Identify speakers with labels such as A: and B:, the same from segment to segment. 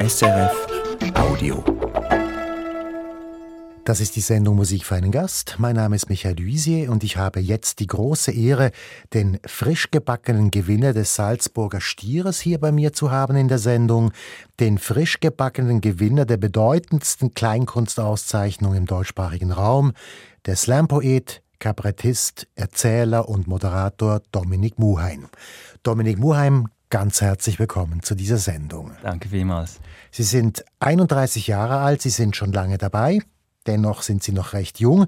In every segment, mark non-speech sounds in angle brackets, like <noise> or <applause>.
A: SRF Audio.
B: Das ist die Sendung Musik für einen Gast. Mein Name ist Michael Luisier und ich habe jetzt die große Ehre, den frisch gebackenen Gewinner des Salzburger Stieres hier bei mir zu haben in der Sendung, den frisch gebackenen Gewinner der bedeutendsten Kleinkunstauszeichnung im deutschsprachigen Raum, der Slampoet, Kabarettist, Erzähler und Moderator Dominik Muheim. Dominik Muheim, ganz herzlich willkommen zu dieser Sendung.
C: Danke vielmals.
B: Sie sind 31 Jahre alt, Sie sind schon lange dabei. Dennoch sind Sie noch recht jung.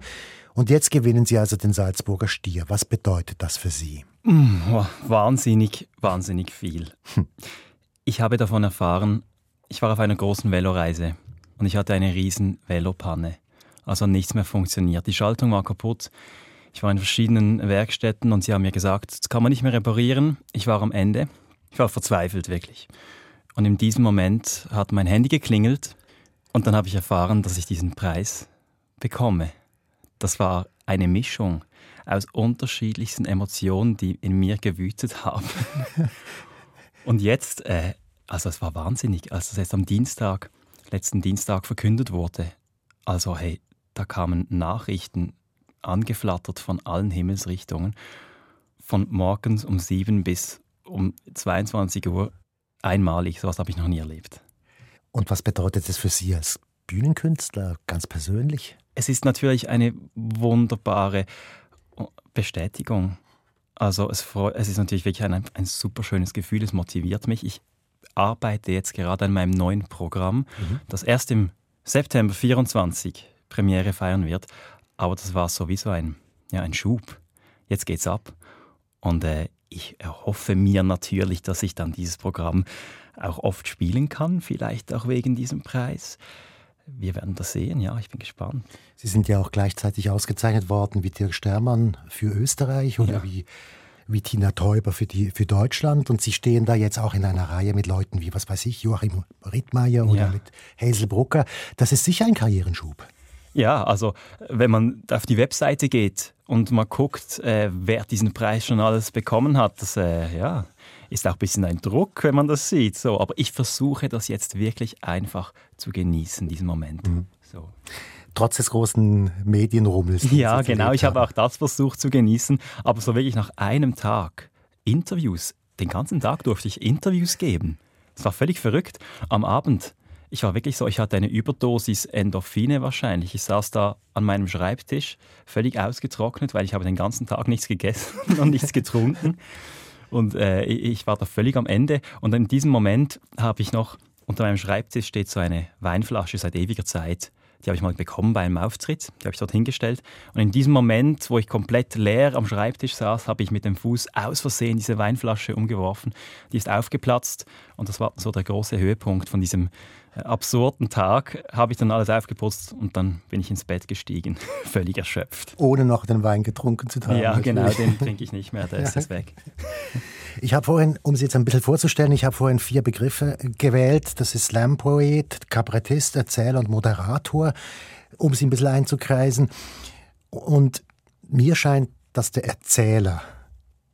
B: Und jetzt gewinnen Sie also den Salzburger Stier. Was bedeutet das für Sie?
C: Mm, oh, wahnsinnig, wahnsinnig viel. Hm. Ich habe davon erfahren, ich war auf einer großen Veloreise und ich hatte eine riesen Velopanne. Also nichts mehr funktioniert. Die Schaltung war kaputt. Ich war in verschiedenen Werkstätten und sie haben mir gesagt, das kann man nicht mehr reparieren. Ich war am Ende. Ich war verzweifelt, wirklich. Und in diesem Moment hat mein Handy geklingelt und dann habe ich erfahren, dass ich diesen Preis bekomme. Das war eine Mischung aus unterschiedlichsten Emotionen, die in mir gewütet haben. <laughs> Und jetzt, äh, also es war wahnsinnig, als es jetzt am Dienstag, letzten Dienstag verkündet wurde. Also hey, da kamen Nachrichten angeflattert von allen Himmelsrichtungen. Von morgens um sieben bis um 22 Uhr einmalig. Sowas habe ich noch nie erlebt.
B: Und was bedeutet das für Sie als Bühnenkünstler ganz persönlich?
C: Es ist natürlich eine wunderbare Bestätigung. Also es, es ist natürlich wirklich ein, ein super schönes Gefühl, es motiviert mich. Ich arbeite jetzt gerade an meinem neuen Programm, mhm. das erst im September 24 Premiere feiern wird. Aber das war sowieso ein, ja, ein Schub. Jetzt geht's ab. Und äh, ich erhoffe mir natürlich, dass ich dann dieses Programm auch oft spielen kann, vielleicht auch wegen diesem Preis. Wir werden das sehen, ja, ich bin gespannt.
B: Sie sind ja auch gleichzeitig ausgezeichnet worden wie Dirk Stermann für Österreich oder ja. wie, wie Tina Teuber für, die, für Deutschland. Und Sie stehen da jetzt auch in einer Reihe mit Leuten wie, was weiß ich, Joachim Rittmeier oder ja. mit Hazel Brucker. Das ist sicher ein Karrierenschub.
C: Ja, also wenn man auf die Webseite geht und mal guckt, äh, wer diesen Preis schon alles bekommen hat, das, äh, ja, ist auch ein bisschen ein Druck, wenn man das sieht. So, aber ich versuche das jetzt wirklich einfach zu genießen, diesen Moment. Mhm. So.
B: Trotz des großen Medienrummels.
C: Ja, genau. Ich habe auch das versucht zu genießen. Aber so wirklich nach einem Tag Interviews, den ganzen Tag durfte ich Interviews geben. Das war völlig verrückt. Am Abend ich war wirklich so, ich hatte eine Überdosis Endorphine wahrscheinlich. Ich saß da an meinem Schreibtisch, völlig ausgetrocknet, weil ich habe den ganzen Tag nichts gegessen <laughs> und nichts getrunken. Und äh, ich war da völlig am Ende. Und in diesem Moment habe ich noch, unter meinem Schreibtisch steht so eine Weinflasche seit ewiger Zeit. Die habe ich mal bekommen bei einem Auftritt. Die habe ich dort hingestellt. Und in diesem Moment, wo ich komplett leer am Schreibtisch saß, habe ich mit dem Fuß aus Versehen diese Weinflasche umgeworfen. Die ist aufgeplatzt. Und das war so der große Höhepunkt von diesem absurden Tag habe ich dann alles aufgeputzt und dann bin ich ins Bett gestiegen, <laughs> völlig erschöpft.
B: Ohne noch den Wein getrunken zu haben.
C: Ja, genau, den trinke ich nicht mehr, der <laughs> ja. ist jetzt weg.
B: Ich habe vorhin, um Sie jetzt ein bisschen vorzustellen, ich habe vorhin vier Begriffe gewählt. Das ist Slam-Poet, Kabarettist, Erzähler und Moderator, um Sie ein bisschen einzukreisen. Und mir scheint, dass der Erzähler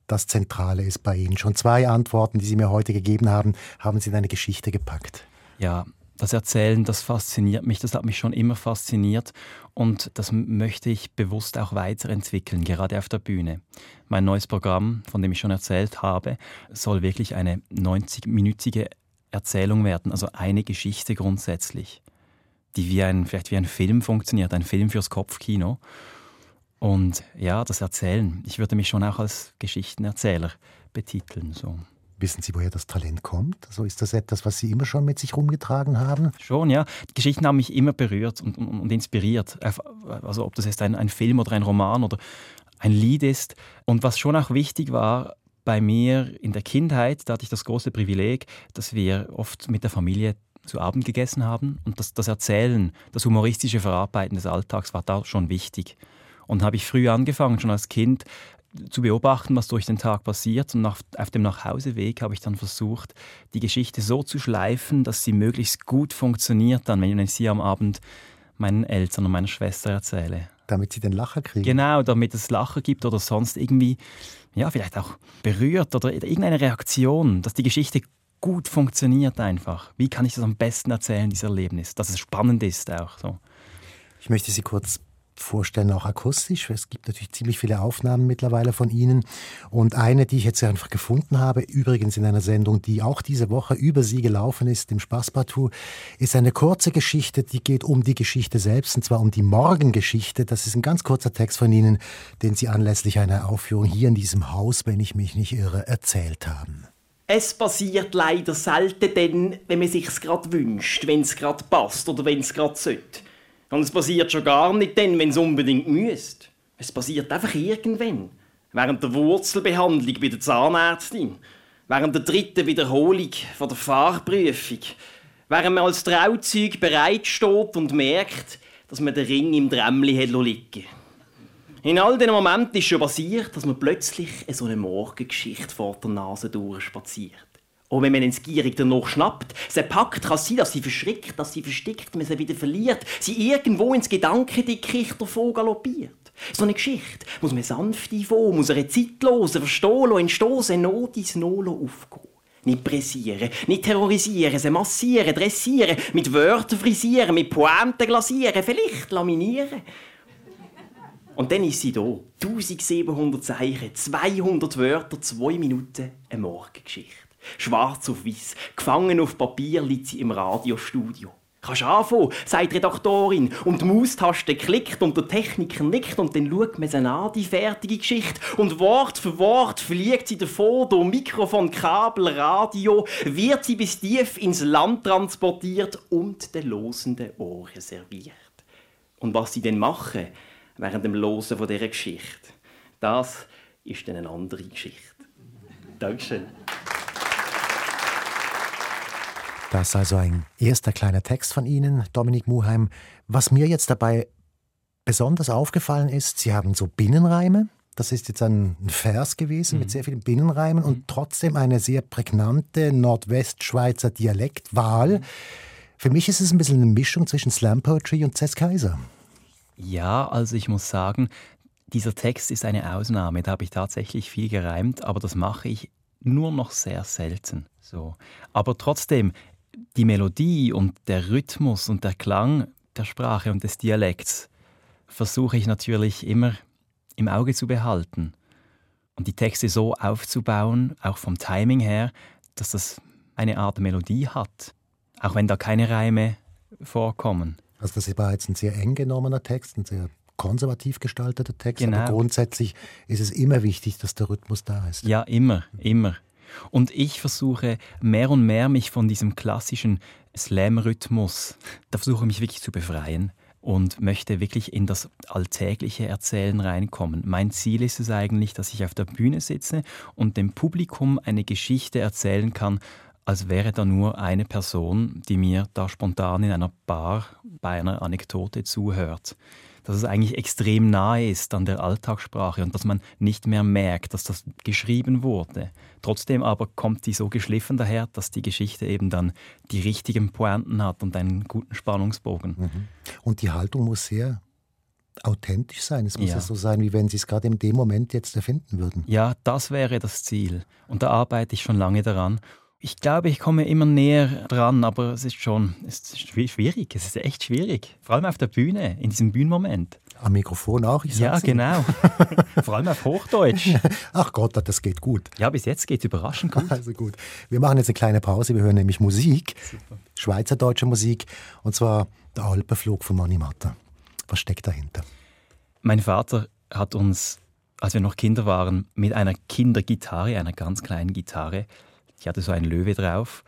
B: das Zentrale ist bei Ihnen. Schon zwei Antworten, die Sie mir heute gegeben haben, haben Sie in eine Geschichte gepackt.
C: Ja, das Erzählen, das fasziniert mich, das hat mich schon immer fasziniert und das möchte ich bewusst auch weiterentwickeln, gerade auf der Bühne. Mein neues Programm, von dem ich schon erzählt habe, soll wirklich eine 90-minütige Erzählung werden, also eine Geschichte grundsätzlich, die wie ein, vielleicht wie ein Film funktioniert, ein Film fürs Kopfkino. Und ja, das Erzählen, ich würde mich schon auch als Geschichtenerzähler betiteln. So.
B: Wissen Sie, woher das Talent kommt? Also ist das etwas, was Sie immer schon mit sich rumgetragen haben?
C: Schon, ja. Die Geschichten haben mich immer berührt und, und, und inspiriert. Also ob das jetzt ein, ein Film oder ein Roman oder ein Lied ist. Und was schon auch wichtig war bei mir in der Kindheit, da hatte ich das große Privileg, dass wir oft mit der Familie zu Abend gegessen haben und das, das Erzählen, das humoristische Verarbeiten des Alltags war da schon wichtig. Und habe ich früh angefangen, schon als Kind, zu beobachten, was durch den Tag passiert. Und nach, auf dem Nachhauseweg habe ich dann versucht, die Geschichte so zu schleifen, dass sie möglichst gut funktioniert, dann, wenn ich sie am Abend meinen Eltern und meiner Schwester erzähle.
B: Damit sie den Lacher kriegen.
C: Genau, damit es Lacher gibt oder sonst irgendwie, ja, vielleicht auch berührt oder irgendeine Reaktion, dass die Geschichte gut funktioniert einfach. Wie kann ich das am besten erzählen, dieses Erlebnis, dass es spannend ist auch so.
B: Ich möchte Sie kurz vorstellen, auch akustisch. Es gibt natürlich ziemlich viele Aufnahmen mittlerweile von Ihnen. Und eine, die ich jetzt einfach gefunden habe, übrigens in einer Sendung, die auch diese Woche über Sie gelaufen ist, im Spaßpartout, ist eine kurze Geschichte, die geht um die Geschichte selbst, und zwar um die Morgengeschichte. Das ist ein ganz kurzer Text von Ihnen, den Sie anlässlich einer Aufführung hier in diesem Haus, wenn ich mich nicht irre, erzählt haben.
D: Es passiert leider selten dann, wenn man sich's gerade wünscht, wenn es gerade passt oder wenn es gerade sollte. Und es passiert schon gar nicht dann, wenn es unbedingt müsste. Es passiert einfach irgendwann. Während der Wurzelbehandlung bei der Zahnärztin. Während der dritten Wiederholung von der Fahrprüfung. Während man als Trauzeug bereitsteht und merkt, dass man den Ring im Drämmli liegen In all diesen Momenten ist schon passiert, dass man plötzlich so eine Morgengeschichte vor der Nase durchspaziert. Und wenn man ins Gierig danach schnappt, sie packt, kann es sein, dass sie verschrickt, dass sie verstickt, man sie wieder verliert, sie irgendwo ins Gedankendickicht davon galoppiert. So eine Geschichte muss man sanft einfangen, muss eine zeitlose verstehen entstoßen, Not ins Nolo aufgehen. Nicht pressieren, nicht terrorisieren, sie massieren, dressieren, mit Wörtern frisieren, mit Pointen glasieren, vielleicht laminieren. Und dann ist sie da. 1700 Zeichen, 200 Wörter, 2 Minuten, eine Morgengeschichte. Schwarz auf weiß, gefangen auf Papier liegt sie im Radiostudio. Kannst anfangen, sagt die Redaktorin. Und die Maustaste klickt und der Techniker nickt und dann schaut man sie an, die fertige Geschichte. Und Wort für Wort fliegt sie davor, durch Mikrofon, Kabel, Radio, wird sie bis tief ins Land transportiert und den losenden Ohren serviert. Und was sie dann machen, während dem Losen von dieser Geschichte, das ist dann eine andere Geschichte. Dankeschön.
B: Das ist also ein erster kleiner Text von Ihnen, Dominik Muheim. Was mir jetzt dabei besonders aufgefallen ist, Sie haben so Binnenreime. Das ist jetzt ein Vers gewesen mhm. mit sehr vielen Binnenreimen mhm. und trotzdem eine sehr prägnante Nordwestschweizer Dialektwahl. Mhm. Für mich ist es ein bisschen eine Mischung zwischen Slam Poetry und Cess Kaiser.
C: Ja, also ich muss sagen, dieser Text ist eine Ausnahme. Da habe ich tatsächlich viel gereimt, aber das mache ich nur noch sehr selten. So. Aber trotzdem, die Melodie und der Rhythmus und der Klang der Sprache und des Dialekts versuche ich natürlich immer im Auge zu behalten und die Texte so aufzubauen, auch vom Timing her, dass das eine Art Melodie hat, auch wenn da keine Reime vorkommen.
B: Also das war jetzt ein sehr eng genommener Text, ein sehr konservativ gestalteter Text,
C: genau.
B: aber grundsätzlich ist es immer wichtig, dass der Rhythmus da ist.
C: Ja, immer, immer. Und ich versuche mehr und mehr mich von diesem klassischen Slam-Rhythmus, da versuche ich mich wirklich zu befreien und möchte wirklich in das alltägliche Erzählen reinkommen. Mein Ziel ist es eigentlich, dass ich auf der Bühne sitze und dem Publikum eine Geschichte erzählen kann, als wäre da nur eine Person, die mir da spontan in einer Bar bei einer Anekdote zuhört dass es eigentlich extrem nahe ist an der Alltagssprache und dass man nicht mehr merkt, dass das geschrieben wurde. Trotzdem aber kommt die so geschliffen daher, dass die Geschichte eben dann die richtigen Pointen hat und einen guten Spannungsbogen.
B: Mhm. Und die Haltung muss sehr authentisch sein. Es muss ja. ja so sein, wie wenn Sie es gerade in dem Moment jetzt erfinden würden.
C: Ja, das wäre das Ziel. Und da arbeite ich schon lange daran. Ich glaube, ich komme immer näher dran, aber es ist schon es ist schwierig. Es ist echt schwierig. Vor allem auf der Bühne, in diesem Bühnenmoment.
B: Am Mikrofon auch, ich
C: Ja, genau. <laughs> Vor allem auf Hochdeutsch.
B: Ach Gott, das geht gut.
C: Ja, bis jetzt geht es überraschend gut.
B: Also gut. Wir machen jetzt eine kleine Pause. Wir hören nämlich Musik. Super. Schweizerdeutsche Musik. Und zwar der Alpenflug von Mani Matter. Was steckt dahinter?
C: Mein Vater hat uns, als wir noch Kinder waren, mit einer Kindergitarre, einer ganz kleinen Gitarre, ich hatte so einen Löwe drauf,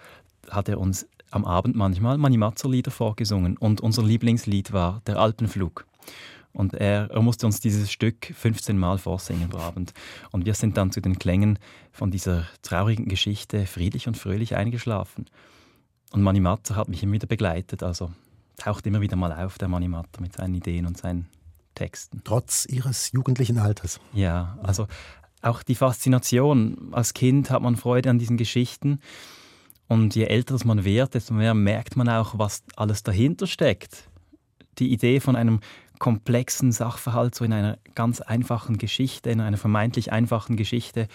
C: hat er uns am Abend manchmal Manimatzer-Lieder vorgesungen. Und unser Lieblingslied war Der Alpenflug. Und er, er, musste uns dieses Stück 15 Mal vorsingen pro Abend. Und wir sind dann zu den Klängen von dieser traurigen Geschichte friedlich und fröhlich eingeschlafen. Und Manimatzer hat mich immer wieder begleitet. Also taucht immer wieder mal auf, der Manimatzer, mit seinen Ideen und seinen Texten.
B: Trotz Ihres jugendlichen Alters.
C: Ja, also auch die Faszination. Als Kind hat man Freude an diesen Geschichten. Und je älter man wird, desto mehr merkt man auch, was alles dahinter steckt. Die Idee von einem komplexen Sachverhalt so in einer ganz einfachen Geschichte, in einer vermeintlich einfachen Geschichte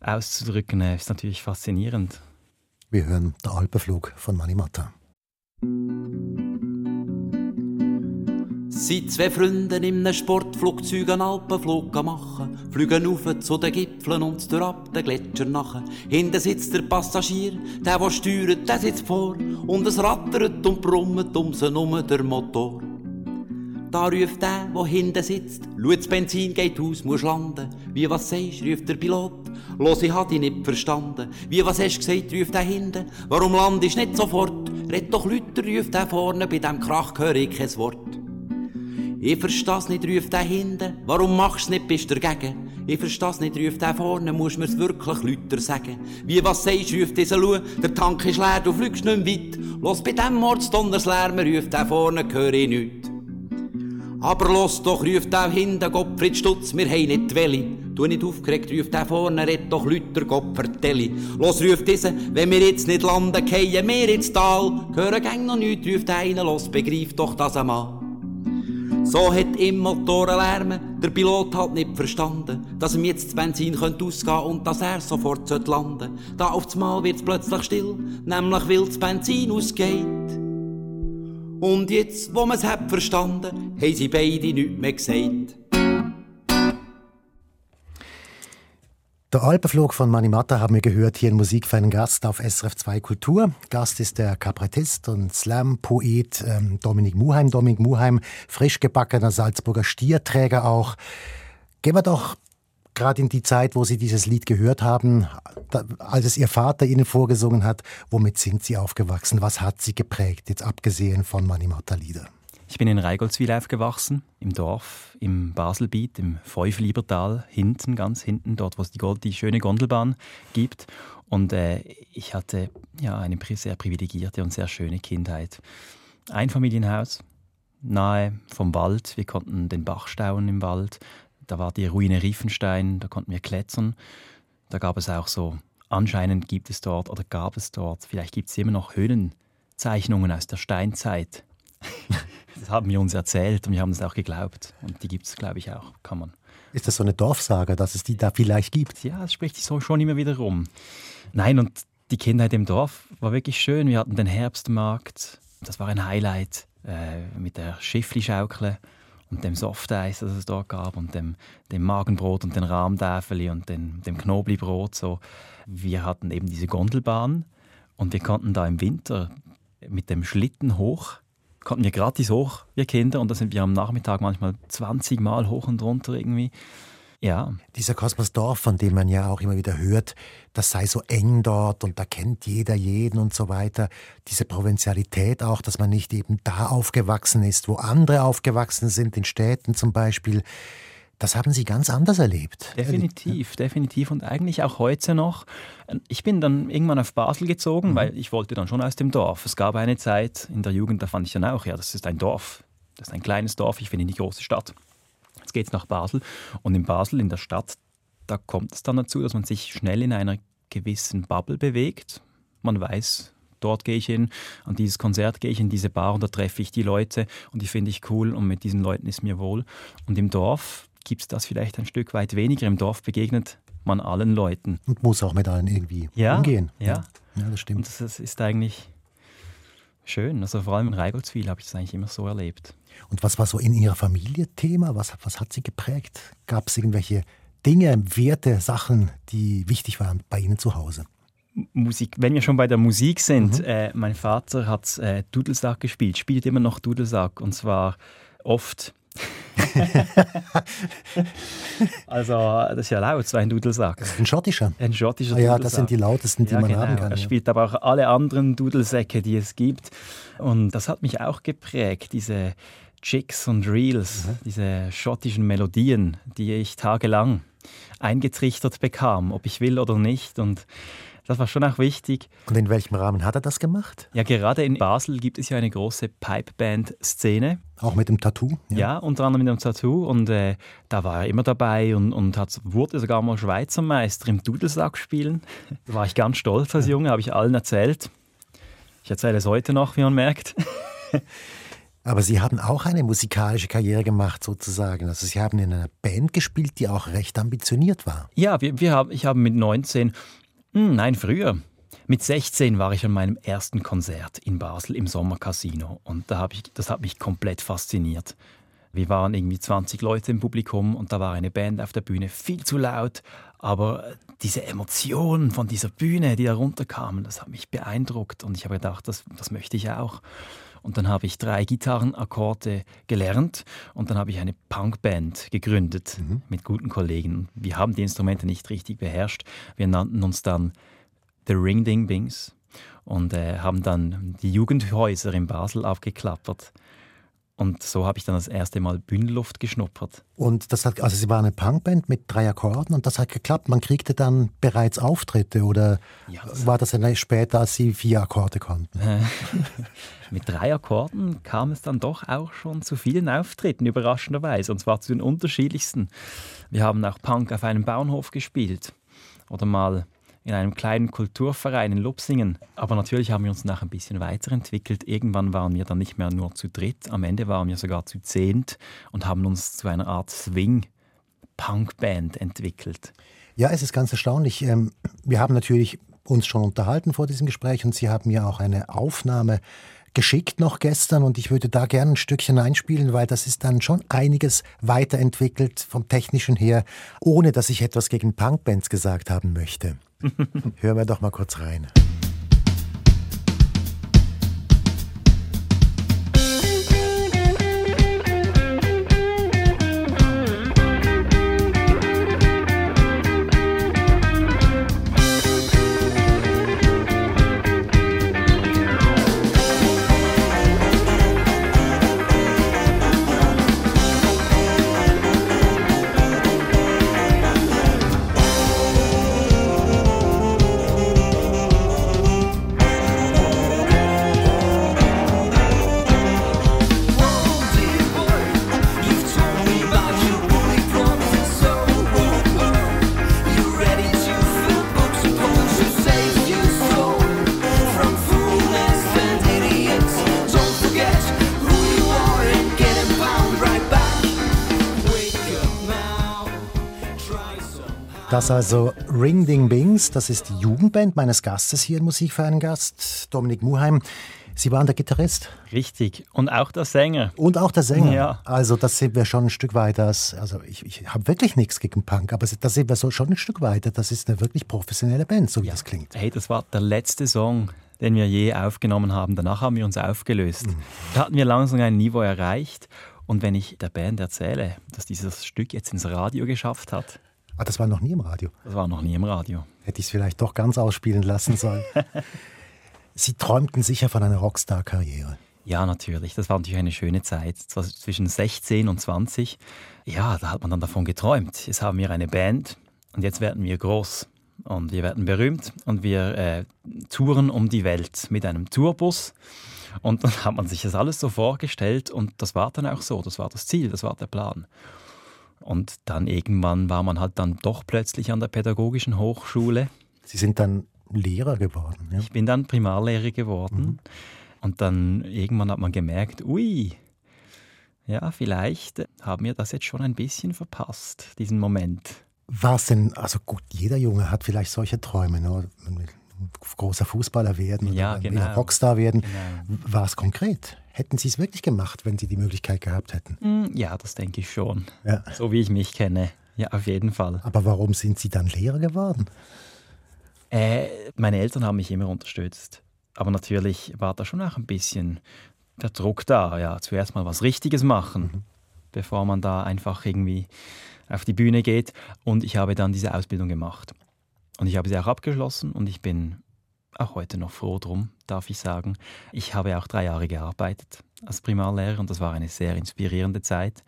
C: auszudrücken, ist natürlich faszinierend.
B: Wir hören der Alpenflug von Manimata.
E: Seit zwei Freunde in einem Sportflugzeug einen Alpenflug machen, fliegen auf zu den Gipfeln und durch ab den Gletscher nachher. Hinten sitzt der Passagier, der, der steuert, der sitzt vor, und es rattert und brummt um sie herum der Motor. Da ruft der, der hinten sitzt, schau, das Benzin geht aus, muss landen. Wie was sagst, ruft der Pilot, los, ich hab dich nicht verstanden. Wie was hast gesagt, ruft der hinten, warum landest nicht sofort? Red doch Lüter, ruft der vorne, bei dem Krach höre ich kein Wort. Ich versteh's nicht, ruft der hinten. Warum machst du's nicht, bist du dagegen? Ich versteh's nicht, ruft der vorne, musst mir's wirklich Lüter sagen. Wie was sagst, ruft dieser Lu, der Tank ist leer, du fliegst nicht weit. Los, bei dem Mordsdonnerslärm ruft der vorne, höre ich nichts. Aber los doch, ruft der hinten, Gottfried Stutz, wir haben nicht Welle. Du nicht aufgeregt, ruft der vorne, red doch Lüter, Gott vertelle. Los, ruft dieser, wenn wir jetzt nicht landen, keien wir ins Tal. Hören gang noch nichts, ruft einer, los, begreif doch das einmal. So hat im Motorenlärm der Pilot halt nicht verstanden, dass ihm jetzt das Benzin könnte ausgehen und dass er sofort landen sollte. Da auf Mal wird's plötzlich still, nämlich weil das Benzin ausgeht. Und jetzt, wo man's hat verstanden, haben sie beide nichts mehr gesagt.
B: Der Alpenflug von Manimata haben wir gehört hier in Musik für einen Gast auf SRF 2 Kultur. Gast ist der Kabarettist und Slam-Poet ähm, Dominik Muheim. Dominik Muheim, frisch gebackener Salzburger Stierträger auch. Gehen wir doch gerade in die Zeit, wo Sie dieses Lied gehört haben, als es Ihr Vater Ihnen vorgesungen hat. Womit sind Sie aufgewachsen? Was hat Sie geprägt, jetzt abgesehen von Manimata-Lieder?
C: Ich bin in Reigoldswil aufgewachsen, im Dorf, im Baselbiet, im Feufliebertal, hinten, ganz hinten, dort, wo es die, die schöne Gondelbahn gibt. Und äh, ich hatte ja eine sehr privilegierte und sehr schöne Kindheit. Ein Familienhaus, nahe vom Wald. Wir konnten den Bach stauen im Wald. Da war die Ruine Riefenstein, da konnten wir klettern. Da gab es auch so, anscheinend gibt es dort oder gab es dort, vielleicht gibt es immer noch Höhlenzeichnungen aus der Steinzeit. <laughs> Das haben wir uns erzählt und wir haben es auch geglaubt. Und die gibt es, glaube ich, auch, kann man.
B: Ist das so eine Dorfsage, dass es die da vielleicht gibt?
C: Ja, es spricht sich so schon immer wieder rum. Nein, und die Kindheit im Dorf war wirklich schön. Wir hatten den Herbstmarkt, das war ein Highlight äh, mit der Schiffli-Schaukle und dem Softeis, das es dort gab und dem, dem Magenbrot und den Rahmdäfeli und dem, dem Knoblibrot. So. Wir hatten eben diese Gondelbahn und wir konnten da im Winter mit dem Schlitten hoch konnten wir gratis hoch, wir Kinder, und da sind wir am Nachmittag manchmal 20 Mal hoch und runter irgendwie. Ja.
B: Dieser Kosmos Dorf, von dem man ja auch immer wieder hört, das sei so eng dort und da kennt jeder jeden und so weiter. Diese Provinzialität auch, dass man nicht eben da aufgewachsen ist, wo andere aufgewachsen sind, in Städten zum Beispiel. Das haben Sie ganz anders erlebt.
C: Definitiv, definitiv. Und eigentlich auch heute noch. Ich bin dann irgendwann auf Basel gezogen, mhm. weil ich wollte dann schon aus dem Dorf. Es gab eine Zeit in der Jugend, da fand ich dann auch, ja, das ist ein Dorf. Das ist ein kleines Dorf, ich bin in die große Stadt. Geht es nach Basel. Und in Basel, in der Stadt, da kommt es dann dazu, dass man sich schnell in einer gewissen Bubble bewegt. Man weiß, dort gehe ich hin, an dieses Konzert gehe ich in diese Bar und da treffe ich die Leute und die finde ich cool und mit diesen Leuten ist mir wohl. Und im Dorf gibt es das vielleicht ein Stück weit weniger. Im Dorf begegnet man allen Leuten.
B: Und muss auch mit allen irgendwie
C: ja,
B: umgehen.
C: Ja. ja, das stimmt. Und das, das ist eigentlich schön. Also vor allem in Reigoldswil habe ich das eigentlich immer so erlebt.
B: Und was war so in Ihrer Familie Thema? Was, was hat Sie geprägt? Gab es irgendwelche Dinge, Werte, Sachen, die wichtig waren bei Ihnen zu Hause?
C: Musik, wenn wir schon bei der Musik sind, mhm. äh, mein Vater hat äh, Dudelsack gespielt, spielt immer noch Dudelsack und zwar oft <laughs> also, das ist ja laut, so ein Dudelsack.
B: Ein schottischer?
C: Ein schottischer
B: ah, Ja, das sind die lautesten, die ja, man genau. haben kann.
C: Er spielt aber auch alle anderen Dudelsäcke, die es gibt. Und das hat mich auch geprägt, diese Chicks und Reels, mhm. diese schottischen Melodien, die ich tagelang eingetrichtert bekam, ob ich will oder nicht. Und das war schon auch wichtig.
B: Und in welchem Rahmen hat er das gemacht?
C: Ja, gerade in Basel gibt es ja eine große Pipeband-Szene.
B: Auch mit dem Tattoo?
C: Ja, ja unter anderem mit dem Tattoo. Und äh, da war er immer dabei und, und hat, wurde sogar mal Schweizer Meister im Dudelsack spielen. Da <laughs> war ich ganz stolz als Junge, habe ich allen erzählt. Ich erzähle es heute noch, wie man merkt. <laughs>
B: Aber Sie haben auch eine musikalische Karriere gemacht, sozusagen. Also Sie haben in einer Band gespielt, die auch recht ambitioniert war.
C: Ja, wir, wir haben, ich habe mit 19 hm, nein, früher. Mit 16 war ich an meinem ersten Konzert in Basel im Sommercasino und da hab ich, das hat mich komplett fasziniert. Wir waren irgendwie 20 Leute im Publikum und da war eine Band auf der Bühne, viel zu laut, aber diese Emotionen von dieser Bühne, die da runterkamen, das hat mich beeindruckt und ich habe gedacht, das, das möchte ich auch. Und dann habe ich drei Gitarrenakkorde gelernt und dann habe ich eine Punkband gegründet mhm. mit guten Kollegen. Wir haben die Instrumente nicht richtig beherrscht. Wir nannten uns dann The Ring Ding Bings und äh, haben dann die Jugendhäuser in Basel aufgeklappert. Und so habe ich dann das erste Mal Bühnenluft geschnuppert.
B: Und das hat, also Sie waren eine Punkband mit drei Akkorden und das hat geklappt. Man kriegte dann bereits Auftritte oder ja, das war das dann später, als Sie vier Akkorde konnten? <laughs>
C: mit drei Akkorden kam es dann doch auch schon zu vielen Auftritten, überraschenderweise. Und zwar zu den unterschiedlichsten. Wir haben auch Punk auf einem Bauernhof gespielt oder mal in einem kleinen Kulturverein in Lupsingen. Aber natürlich haben wir uns nach ein bisschen weiterentwickelt. Irgendwann waren wir dann nicht mehr nur zu dritt, am Ende waren wir sogar zu zehnt und haben uns zu einer Art Swing-Punk-Band entwickelt.
B: Ja, es ist ganz erstaunlich. Ähm, wir haben natürlich uns schon unterhalten vor diesem Gespräch und Sie haben mir auch eine Aufnahme geschickt noch gestern und ich würde da gerne ein Stückchen einspielen, weil das ist dann schon einiges weiterentwickelt vom technischen her, ohne dass ich etwas gegen Punkbands gesagt haben möchte. Hören wir doch mal kurz rein. Das also Ring Ding Bings, das ist die Jugendband meines Gastes hier im Musikverein Gast, Dominik Muheim. Sie waren der Gitarrist.
C: Richtig. Und auch der Sänger.
B: Und auch der Sänger. Ja. Also das sind wir schon ein Stück weiter. Also ich, ich habe wirklich nichts gegen Punk, aber da sind wir so schon ein Stück weiter. Das ist eine wirklich professionelle Band, so wie ja. das klingt.
C: Hey, das war der letzte Song, den wir je aufgenommen haben. Danach haben wir uns aufgelöst. Mhm. Da hatten wir langsam ein Niveau erreicht. Und wenn ich der Band erzähle, dass dieses Stück jetzt ins Radio geschafft hat,
B: Ah, das war noch nie im Radio.
C: Das war noch nie im Radio.
B: Hätte ich es vielleicht doch ganz ausspielen lassen sollen. <laughs> Sie träumten sicher von einer Rockstar-Karriere.
C: Ja, natürlich. Das war natürlich eine schöne Zeit. Zwischen 16 und 20. Ja, da hat man dann davon geträumt. Jetzt haben wir eine Band und jetzt werden wir groß. Und wir werden berühmt und wir äh, touren um die Welt mit einem Tourbus. Und dann <laughs> hat man sich das alles so vorgestellt und das war dann auch so. Das war das Ziel, das war der Plan. Und dann irgendwann war man halt dann doch plötzlich an der pädagogischen Hochschule.
B: Sie sind dann Lehrer geworden.
C: Ja? Ich bin dann Primarlehrer geworden. Mhm. Und dann irgendwann hat man gemerkt, ui, ja, vielleicht haben wir das jetzt schon ein bisschen verpasst, diesen Moment.
B: War es denn, also gut, jeder Junge hat vielleicht solche Träume, ne? großer Fußballer werden
C: ja,
B: oder
C: genau.
B: Rockstar werden. Genau. War es konkret? Hätten Sie es wirklich gemacht, wenn Sie die Möglichkeit gehabt hätten?
C: Hm, ja, das denke ich schon. Ja. So wie ich mich kenne. Ja, auf jeden Fall.
B: Aber warum sind Sie dann Lehrer geworden?
C: Äh, meine Eltern haben mich immer unterstützt. Aber natürlich war da schon auch ein bisschen der Druck da. Ja, zuerst mal was Richtiges machen, mhm. bevor man da einfach irgendwie auf die Bühne geht. Und ich habe dann diese Ausbildung gemacht. Und ich habe sie auch abgeschlossen und ich bin auch heute noch froh drum, darf ich sagen. Ich habe auch drei Jahre gearbeitet als Primarlehrer und das war eine sehr inspirierende Zeit,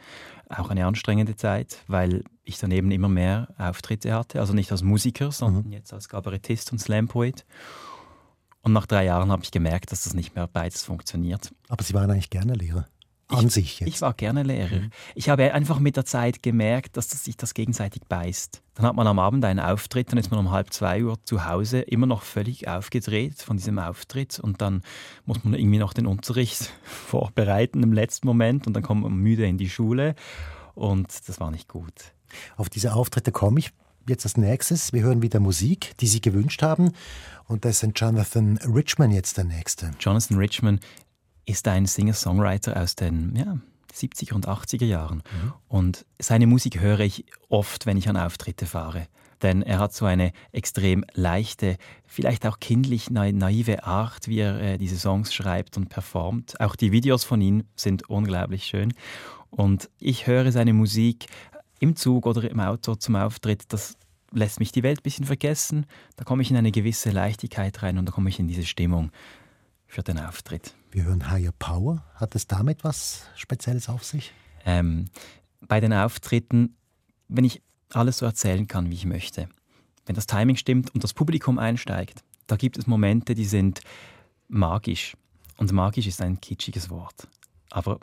C: auch eine anstrengende Zeit, weil ich daneben immer mehr Auftritte hatte, also nicht als Musiker, sondern mhm. jetzt als Kabarettist und Slampoet. Und nach drei Jahren habe ich gemerkt, dass das nicht mehr beides funktioniert.
B: Aber Sie waren eigentlich gerne Lehrer? An
C: ich,
B: sich jetzt.
C: Ich war gerne Lehrer. Mhm. Ich habe einfach mit der Zeit gemerkt, dass das sich das gegenseitig beißt. Dann hat man am Abend einen Auftritt, dann ist man um halb zwei Uhr zu Hause, immer noch völlig aufgedreht von diesem Auftritt und dann muss man irgendwie noch den Unterricht <laughs> vorbereiten im letzten Moment und dann kommt man müde in die Schule und das war nicht gut.
B: Auf diese Auftritte komme ich jetzt als nächstes. Wir hören wieder Musik, die Sie gewünscht haben. Und da ist ein Jonathan Richman jetzt der Nächste.
F: Jonathan Richman ist ein Singer-Songwriter aus den ja, 70er und 80er Jahren. Mhm. Und seine Musik höre ich oft, wenn ich an Auftritte fahre. Denn er hat so eine extrem leichte, vielleicht auch kindlich naive Art, wie er äh, diese Songs schreibt und performt. Auch die Videos von ihm sind unglaublich schön. Und ich höre seine Musik im Zug oder im Auto zum Auftritt. Das lässt mich die Welt ein bisschen vergessen. Da komme ich in eine gewisse Leichtigkeit rein und da komme ich in diese Stimmung für den Auftritt.
B: Wir hören Higher Power. Hat es damit was Spezielles auf sich?
F: Ähm, bei den Auftritten, wenn ich alles so erzählen kann, wie ich möchte, wenn das Timing stimmt und das Publikum einsteigt, da gibt es Momente, die sind magisch. Und magisch ist ein kitschiges Wort. Aber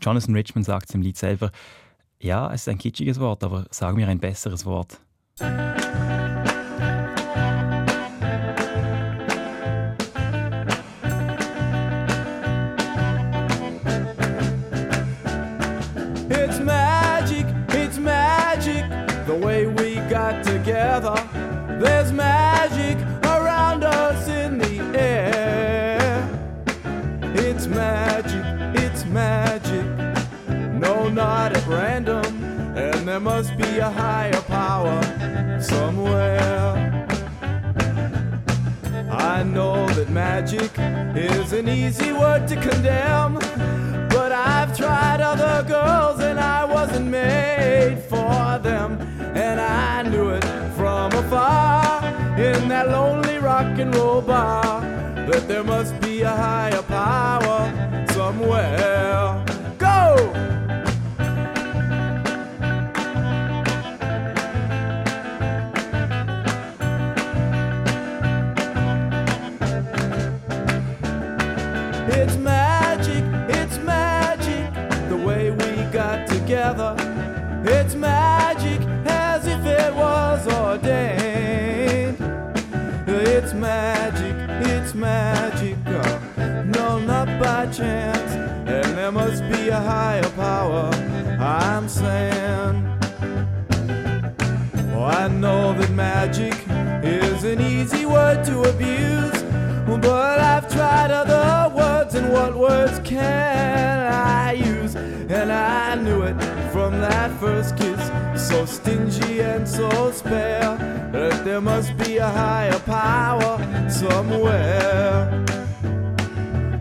F: Jonathan Richman sagt im Lied selber, ja, es ist ein kitschiges Wort, aber sag mir ein besseres Wort. Somewhere. I know that magic is an easy word to condemn. But I've tried other girls and I wasn't made for them. And I knew it from afar in that lonely rock and roll bar that there must be a higher power somewhere. There must be a higher power somewhere.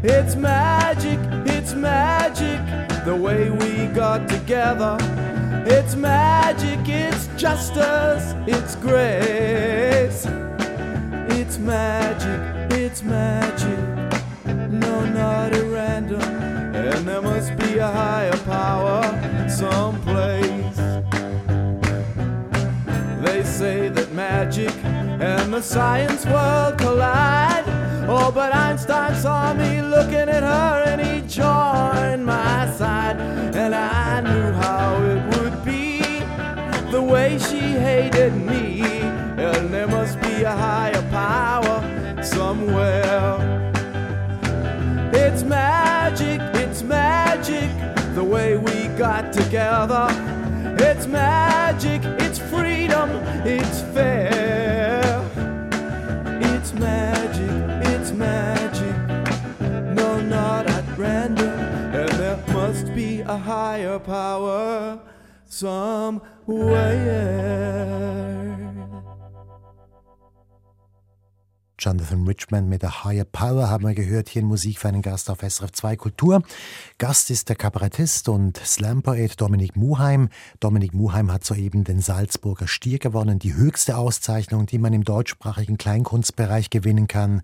F: It's magic, it's magic, the way we got together. It's magic, it's justice, it's grace. It's magic, the science world collide. Oh, but Einstein saw me looking at her and he joined my side. Somewhere.
B: Jonathan Richman mit der Higher Power haben wir gehört hier in Musik für einen Gast auf SRF 2 Kultur. Gast ist der Kabarettist und Slam-Poet Dominik Muheim. Dominik Muheim hat soeben den Salzburger Stier gewonnen, die höchste Auszeichnung, die man im deutschsprachigen Kleinkunstbereich gewinnen kann.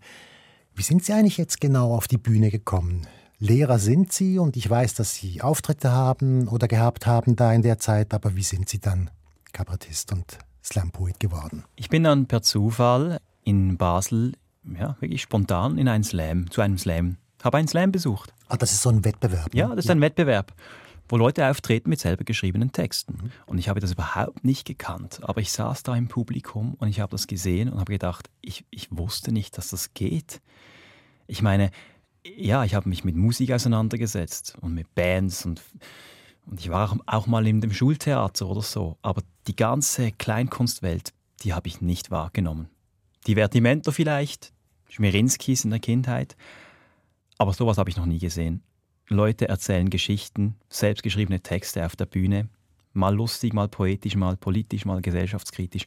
B: Wie sind Sie eigentlich jetzt genau auf die Bühne gekommen? Lehrer sind Sie und ich weiß, dass Sie Auftritte haben oder gehabt haben da in der Zeit, aber wie sind Sie dann Kabarettist und Slam-Poet geworden?
F: Ich bin dann per Zufall in Basel ja, wirklich spontan in einen Slam, zu einem Slam. Habe einen Slam besucht.
B: Ah, das ist so ein Wettbewerb.
F: Ne? Ja, das ist ein Wettbewerb, wo Leute auftreten mit selber geschriebenen Texten. Mhm. Und ich habe das überhaupt nicht gekannt. Aber ich saß da im Publikum und ich habe das gesehen und habe gedacht, ich, ich wusste nicht, dass das geht. Ich meine, ja, ich habe mich mit Musik auseinandergesetzt und mit Bands und
C: Und ich war auch mal in dem Schultheater oder so. Aber die ganze Kleinkunstwelt, die habe ich nicht wahrgenommen. Divertimento vielleicht, Schmirinskis in der Kindheit. Aber sowas habe ich noch nie gesehen. Leute erzählen Geschichten, selbstgeschriebene Texte auf der Bühne. Mal lustig, mal poetisch, mal politisch, mal gesellschaftskritisch.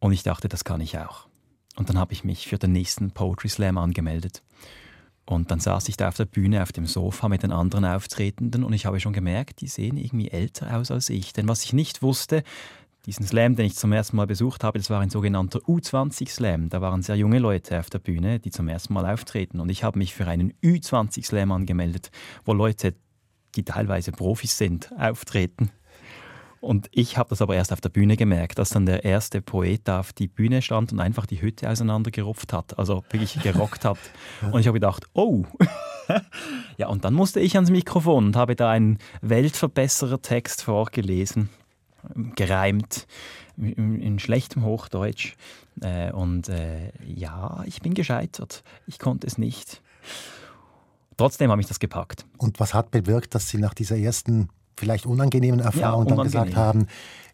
C: Und ich dachte, das kann ich auch. Und dann habe ich mich für den nächsten Poetry Slam angemeldet. Und dann saß ich da auf der Bühne auf dem Sofa mit den anderen Auftretenden und ich habe schon gemerkt, die sehen irgendwie älter aus als ich. Denn was ich nicht wusste, diesen Slam, den ich zum ersten Mal besucht habe, das war ein sogenannter U20-Slam. Da waren sehr junge Leute auf der Bühne, die zum ersten Mal auftreten. Und ich habe mich für einen Ü20-Slam angemeldet, wo Leute, die teilweise Profis sind, auftreten. Und ich habe das aber erst auf der Bühne gemerkt, dass dann der erste Poet da auf die Bühne stand und einfach die Hütte auseinandergerupft hat, also wirklich gerockt hat. Und ich habe gedacht, oh. <laughs> ja, und dann musste ich ans Mikrofon und habe da einen Weltverbesserer-Text vorgelesen, gereimt, in, schlechtem Hochdeutsch. Äh, und äh, ja, ich bin gescheitert. Ich konnte es nicht. Trotzdem habe ich das gepackt.
B: Und was hat bewirkt, dass Sie nach dieser ersten vielleicht unangenehmen Erfahrungen ja, unangenehm. dann gesagt haben,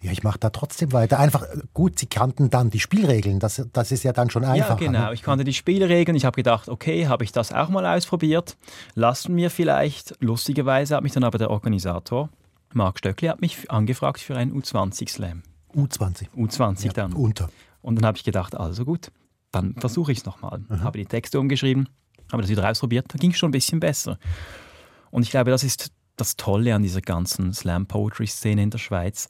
B: ja, ich mache da trotzdem weiter. Einfach gut, sie kannten dann die Spielregeln. Das, das ist ja dann schon einfacher.
C: Ja, genau.
B: Ne?
C: Ich kannte die Spielregeln. Ich habe gedacht, okay, habe ich das auch mal ausprobiert? Lassen wir vielleicht. Lustigerweise hat mich dann aber der Organisator, Marc Stöckli, hat mich angefragt für einen U20-Slam.
B: U20?
C: U20 ja, dann.
B: Unter.
C: Und dann habe ich gedacht, also gut, dann versuche ich es nochmal. Mhm. Habe die Texte umgeschrieben, habe das wieder ausprobiert, da ging es schon ein bisschen besser. Und ich glaube, das ist das Tolle an dieser ganzen Slam-Poetry-Szene in der Schweiz.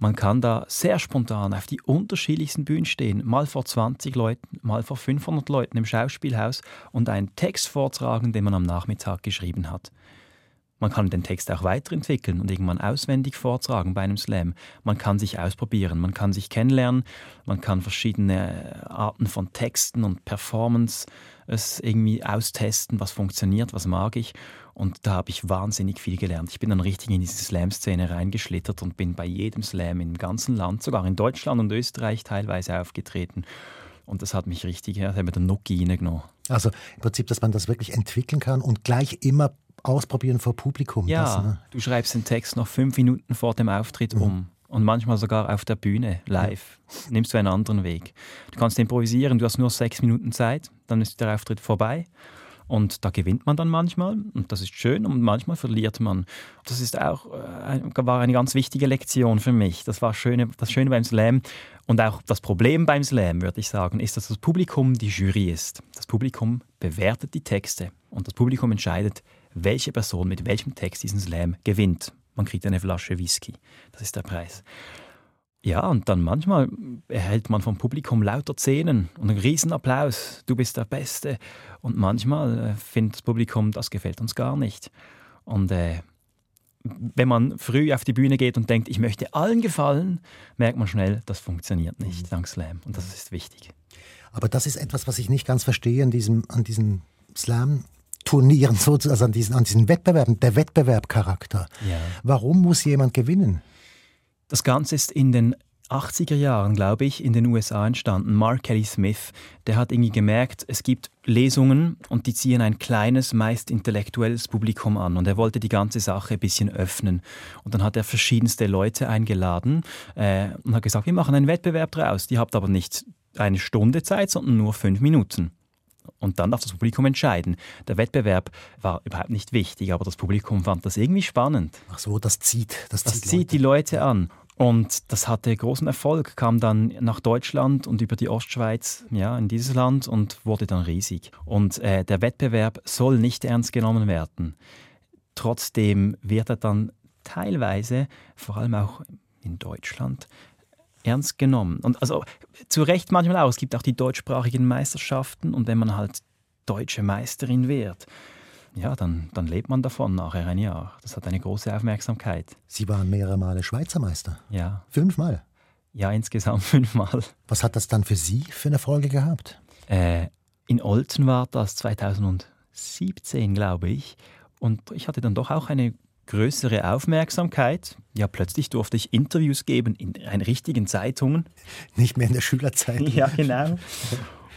C: Man kann da sehr spontan auf die unterschiedlichsten Bühnen stehen, mal vor 20 Leuten, mal vor 500 Leuten im Schauspielhaus und einen Text vortragen, den man am Nachmittag geschrieben hat. Man kann den Text auch weiterentwickeln und irgendwann auswendig vortragen bei einem Slam. Man kann sich ausprobieren, man kann sich kennenlernen, man kann verschiedene Arten von Texten und Performance irgendwie austesten, was funktioniert, was mag ich. Und da habe ich wahnsinnig viel gelernt. Ich bin dann richtig in diese Slam-Szene reingeschlittert und bin bei jedem Slam im ganzen Land, sogar in Deutschland und Österreich teilweise aufgetreten. Und das hat mich richtig, ja, das hat mir den Nuki reingenommen.
B: Also im Prinzip, dass man das wirklich entwickeln kann und gleich immer ausprobieren vor Publikum.
C: Ja,
B: das,
C: ne? du schreibst den Text noch fünf Minuten vor dem Auftritt mhm. um. Und manchmal sogar auf der Bühne, live. Ja. Nimmst du einen anderen Weg. Du kannst improvisieren, du hast nur sechs Minuten Zeit, dann ist der Auftritt vorbei. Und da gewinnt man dann manchmal und das ist schön und manchmal verliert man. Das ist auch äh, war eine ganz wichtige Lektion für mich. Das war schöne, das Schöne beim Slam und auch das Problem beim Slam, würde ich sagen, ist, dass das Publikum die Jury ist. Das Publikum bewertet die Texte und das Publikum entscheidet, welche Person mit welchem Text diesen Slam gewinnt. Man kriegt eine Flasche Whisky. Das ist der Preis. Ja, und dann manchmal erhält man vom Publikum lauter Szenen und einen Riesenapplaus. Du bist der Beste. Und manchmal äh, findet das Publikum, das gefällt uns gar nicht. Und äh, wenn man früh auf die Bühne geht und denkt, ich möchte allen gefallen, merkt man schnell, das funktioniert nicht mhm. dank Slam. Und das ist wichtig.
B: Aber das ist etwas, was ich nicht ganz verstehe an diesem, an diesem Slam. Turnieren, <laughs> also an diesen, an diesen Wettbewerben, der Wettbewerbcharakter. Ja. Warum muss jemand gewinnen?
C: Das Ganze ist in den 80er Jahren, glaube ich, in den USA entstanden. Mark Kelly Smith, der hat irgendwie gemerkt, es gibt Lesungen und die ziehen ein kleines, meist intellektuelles Publikum an. Und er wollte die ganze Sache ein bisschen öffnen. Und dann hat er verschiedenste Leute eingeladen äh, und hat gesagt, wir machen einen Wettbewerb draus. Die habt aber nicht eine Stunde Zeit, sondern nur fünf Minuten. Und dann darf das Publikum entscheiden. Der Wettbewerb war überhaupt nicht wichtig, aber das Publikum fand das irgendwie spannend.
B: Ach so, das zieht.
C: Das, das zieht, zieht die Leute an. Und das hatte großen Erfolg, kam dann nach Deutschland und über die Ostschweiz ja, in dieses Land und wurde dann riesig. Und äh, der Wettbewerb soll nicht ernst genommen werden. Trotzdem wird er dann teilweise, vor allem auch in Deutschland, ernst genommen. Und also zu Recht manchmal auch. Es gibt auch die deutschsprachigen Meisterschaften und wenn man halt deutsche Meisterin wird, ja, dann, dann lebt man davon nachher ein Jahr. Das hat eine große Aufmerksamkeit.
B: Sie waren mehrere Male Schweizer Meister.
C: Ja.
B: Fünfmal?
C: Ja, insgesamt <laughs> fünfmal.
B: Was hat das dann für Sie für eine Folge gehabt?
C: Äh, in Olten war das 2017, glaube ich. Und ich hatte dann doch auch eine größere Aufmerksamkeit. Ja, plötzlich durfte ich Interviews geben in, in richtigen Zeitungen.
B: Nicht mehr in der Schülerzeit. <laughs>
C: Ja, genau.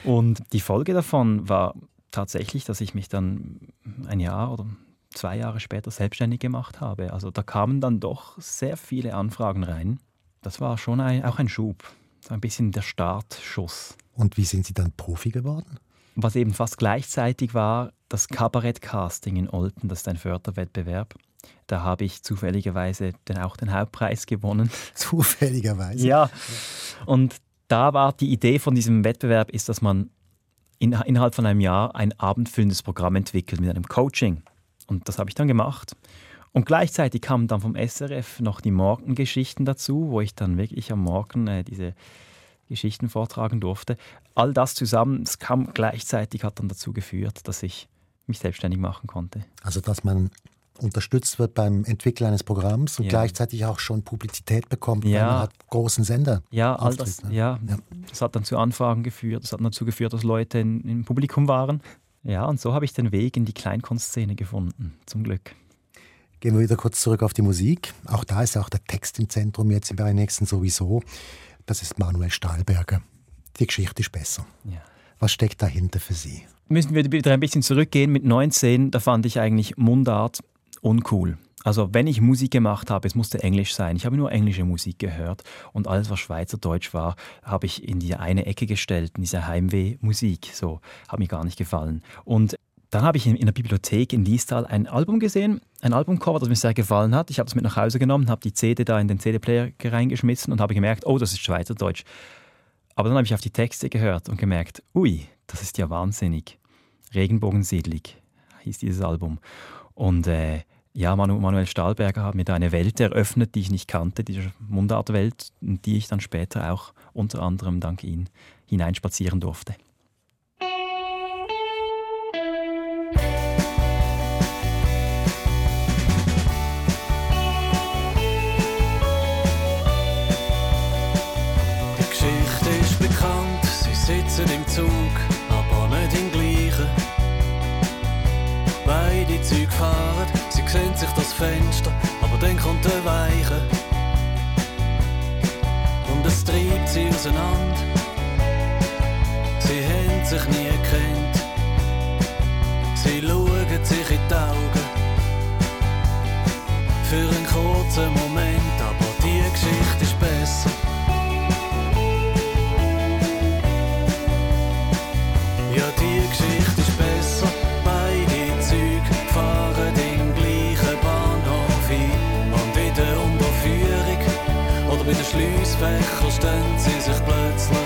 C: Und die Folge davon war tatsächlich, dass ich mich dann ein Jahr oder zwei Jahre später selbstständig gemacht habe. Also da kamen dann doch sehr viele Anfragen rein. Das war schon ein, auch ein Schub, ein bisschen der Startschuss.
B: Und wie sind Sie dann Profi geworden?
C: Was eben fast gleichzeitig war, das Kabarett-Casting in Olten, das ist ein Förderwettbewerb. Da habe ich zufälligerweise dann auch den Hauptpreis gewonnen. <laughs>
B: Zufälligerweise?
C: Ja. Und da war die Idee von diesem Wettbewerb, ist, dass man in, innerhalb von einem Jahr ein abendfüllendes Programm entwickelt mit einem Coaching. Und das habe ich dann gemacht. Und gleichzeitig kamen dann vom SRF noch die Morgengeschichten dazu, wo ich dann wirklich am Morgen äh, diese Geschichten vortragen durfte. All das zusammen, es kam gleichzeitig, hat dann dazu geführt, dass ich mich selbstständig machen konnte.
B: Also, dass man unterstützt wird beim Entwickeln eines Programms und ja. gleichzeitig auch schon Publizität bekommt,
C: ja.
B: weil man hat großen Sender.
C: Ja, all das, ne? ja. ja. das hat dann zu Anfragen geführt, das hat dazu geführt, dass Leute in, im Publikum waren. Ja, und so habe ich den Weg in die Kleinkunstszene gefunden, zum Glück.
B: Gehen wir wieder kurz zurück auf die Musik. Auch da ist auch der Text im Zentrum, jetzt bei nächsten sowieso. Das ist Manuel Stahlberger. Die Geschichte ist besser.
C: Ja.
B: Was steckt dahinter für Sie?
C: Müssen wir wieder ein bisschen zurückgehen. Mit 19, da fand ich eigentlich Mundart uncool. Also wenn ich Musik gemacht habe, es musste Englisch sein. Ich habe nur englische Musik gehört und alles, was Schweizerdeutsch war, habe ich in die eine Ecke gestellt, in diese Heimweh-Musik. So, hat mir gar nicht gefallen. Und dann habe ich in, der Bibliothek in Liestal ein Album gesehen, ein Albumcover, das mir sehr gefallen hat. Ich habe es mit nach Hause genommen, habe die CD da in den CD-Player reingeschmissen und habe gemerkt, oh, das ist Schweizerdeutsch. Aber dann habe ich auf die Texte gehört und gemerkt, ui, das ist ja wahnsinnig. Regenbogensiedlig hieß dieses Album. Und äh, ja, Manuel Stahlberger hat mir da eine Welt eröffnet, die ich nicht kannte, diese Mundartwelt, in die ich dann später auch unter anderem dank ihm hineinspazieren durfte.
G: Die Geschichte ist bekannt, sie sitzen im Zug, Fenster, aber dann kommt der Weiche. Und es treibt sie auseinander. Sie haben sich nie gekannt. Sie schauen sich in die Augen. Für einen kurzen Moment, aber bei den Schliessfächern stehen sie sich plötzlich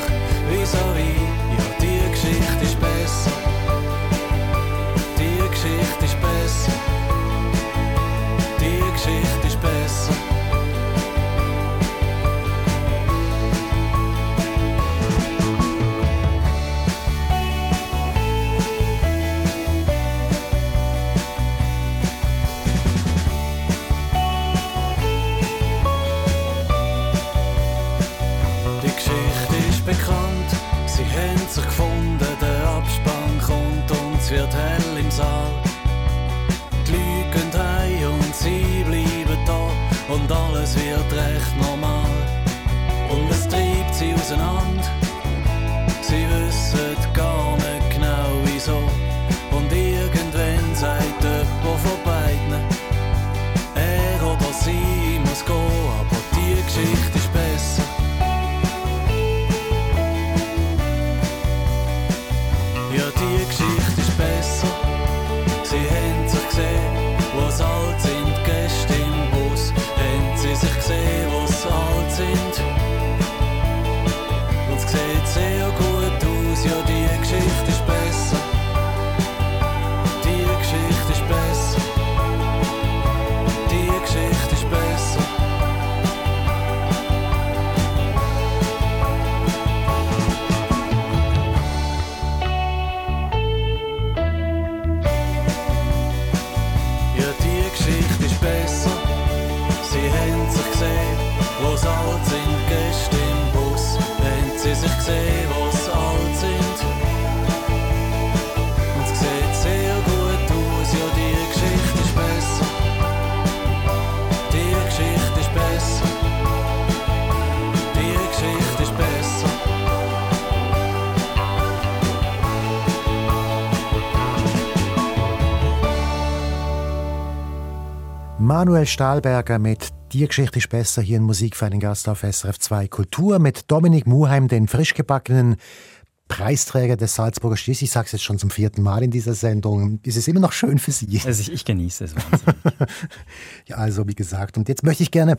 B: Manuel Stahlberger mit Die Geschichte ist besser hier in Musik für einen Gast auf SRF 2 Kultur mit Dominik Muheim, den frischgebackenen Preisträger des Salzburger Stiers. Ich sage es jetzt schon zum vierten Mal in dieser Sendung. Ist es immer noch schön für Sie?
C: Also ich, ich genieße es <laughs>
B: ja, also wie gesagt. Und jetzt möchte ich gerne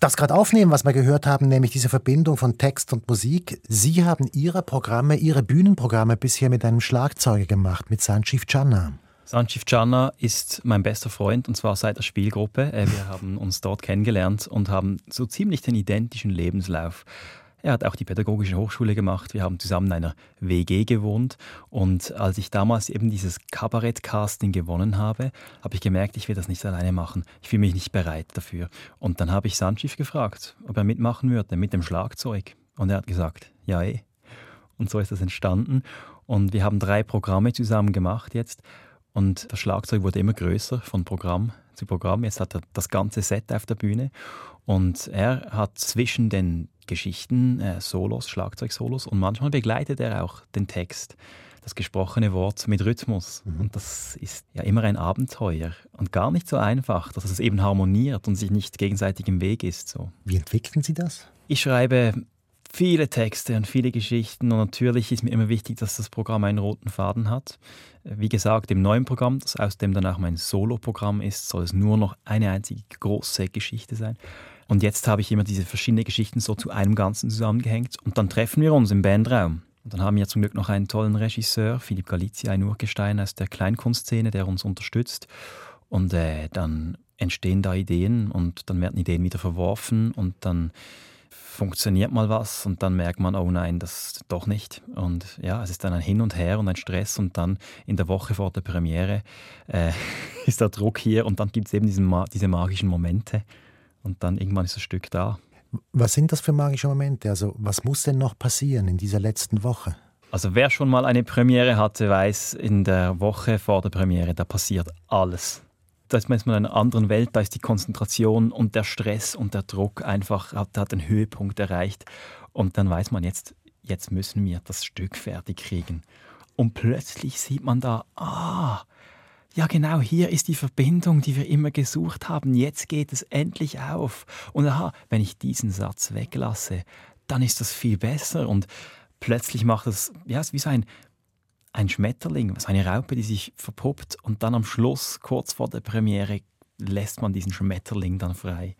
B: das gerade aufnehmen, was wir gehört haben, nämlich diese Verbindung von Text und Musik. Sie haben Ihre Programme, Ihre Bühnenprogramme bisher mit einem Schlagzeuger gemacht, mit Sanchiv Channa.
C: Sanchiv Channa ist mein bester Freund und zwar seit der Spielgruppe. Äh, wir <laughs> haben uns dort kennengelernt und haben so ziemlich den identischen Lebenslauf. Er hat auch die Pädagogische Hochschule gemacht. Wir haben zusammen in einer WG gewohnt. Und als ich damals eben dieses Kabarett-Casting gewonnen habe, habe ich gemerkt, ich will das nicht alleine machen. Ich fühle mich nicht bereit dafür. Und dann habe ich Sanchiv gefragt, ob er mitmachen würde mit dem Schlagzeug. Und er hat gesagt, ja eh. Und so ist das entstanden. Und wir haben drei Programme zusammen gemacht jetzt. Und das Schlagzeug wurde immer größer von Programm zu Programm. Jetzt hat er das ganze Set auf der Bühne. Und er hat zwischen den Geschichten äh, Solos, Schlagzeugsolos und manchmal begleitet er auch den Text, das gesprochene Wort mit Rhythmus. Mhm. Und das ist ja immer ein Abenteuer und gar nicht so einfach, dass es eben harmoniert und sich nicht gegenseitig im Weg ist. So.
B: Wie entwickeln Sie das?
C: Ich schreibe viele Texte und viele Geschichten und natürlich ist mir immer wichtig, dass das Programm einen roten Faden hat. Wie gesagt, im neuen Programm, das aus dem danach mein Solo-Programm ist, soll es nur noch eine einzige große Geschichte sein. Und jetzt habe ich immer diese verschiedenen Geschichten so zu einem Ganzen zusammengehängt und dann treffen wir uns im Bandraum. Und dann haben wir zum Glück noch einen tollen Regisseur, Philipp Galizia, ein Urgestein aus der Kleinkunstszene, der uns unterstützt. Und äh, dann entstehen da Ideen und dann werden Ideen wieder verworfen und dann funktioniert mal was und dann merkt man, oh nein, das doch nicht. Und ja, es ist dann ein Hin und Her und ein Stress und dann in der Woche vor der Premiere äh, <laughs> ist der Druck hier und dann gibt es eben diesen, diese magischen Momente und dann irgendwann ist das Stück da.
B: Was sind das für magische Momente? Also was muss denn noch passieren in dieser letzten Woche?
C: Also wer schon mal eine Premiere hatte, weiß, in der Woche vor der Premiere, da passiert alles da ist man in einer anderen Welt, da ist die Konzentration und der Stress und der Druck einfach, hat, hat den Höhepunkt erreicht. Und dann weiß man jetzt, jetzt müssen wir das Stück fertig kriegen. Und plötzlich sieht man da, ah, ja genau, hier ist die Verbindung, die wir immer gesucht haben. Jetzt geht es endlich auf. Und aha, wenn ich diesen Satz weglasse, dann ist das viel besser. Und plötzlich macht es, ja, es ist wie so ein ein Schmetterling, also eine Raupe, die sich verpuppt und dann am Schluss, kurz vor der Premiere, lässt man diesen Schmetterling dann frei.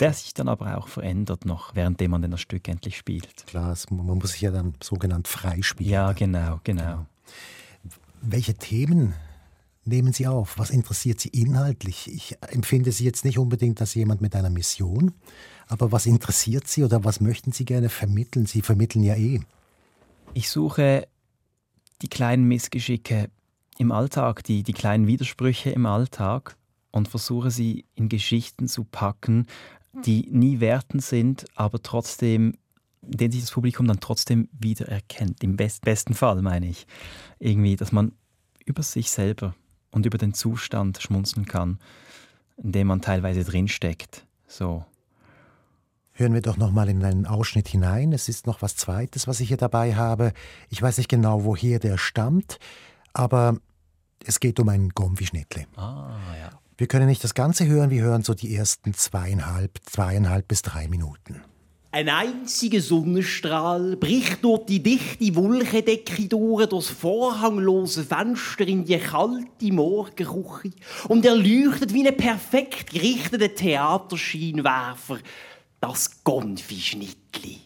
C: Der sich dann aber auch verändert noch, währenddem man das Stück endlich spielt.
B: Klar, man muss sich ja dann sogenannt freispielen.
C: Ja, genau, genau.
B: Welche Themen nehmen Sie auf? Was interessiert Sie inhaltlich? Ich empfinde Sie jetzt nicht unbedingt als jemand mit einer Mission, aber was interessiert Sie oder was möchten Sie gerne vermitteln? Sie vermitteln ja eh.
C: Ich suche die kleinen Missgeschicke im Alltag, die, die kleinen Widersprüche im Alltag und versuche sie in Geschichten zu packen, die nie wertend sind, aber trotzdem, in denen sich das Publikum dann trotzdem wiedererkennt. Im best, besten Fall meine ich. Irgendwie, dass man über sich selber und über den Zustand schmunzeln kann, in dem man teilweise drinsteckt. So.
B: Hören wir doch noch mal in einen Ausschnitt hinein. Es ist noch was Zweites, was ich hier dabei habe. Ich weiß nicht genau, woher der stammt, aber es geht um ein Gomvi-Schnittle.
C: Ah, ja.
B: Wir können nicht das Ganze hören, wir hören so die ersten zweieinhalb, zweieinhalb bis drei Minuten.
D: Ein einziger Sonnenstrahl bricht durch die dichte Wolkendecke durch, das vorhanglose Fenster in die kalte Morgenküche und er leuchtet wie ein perfekt gerichteter Theaterscheinwerfer das Gonfischnittli.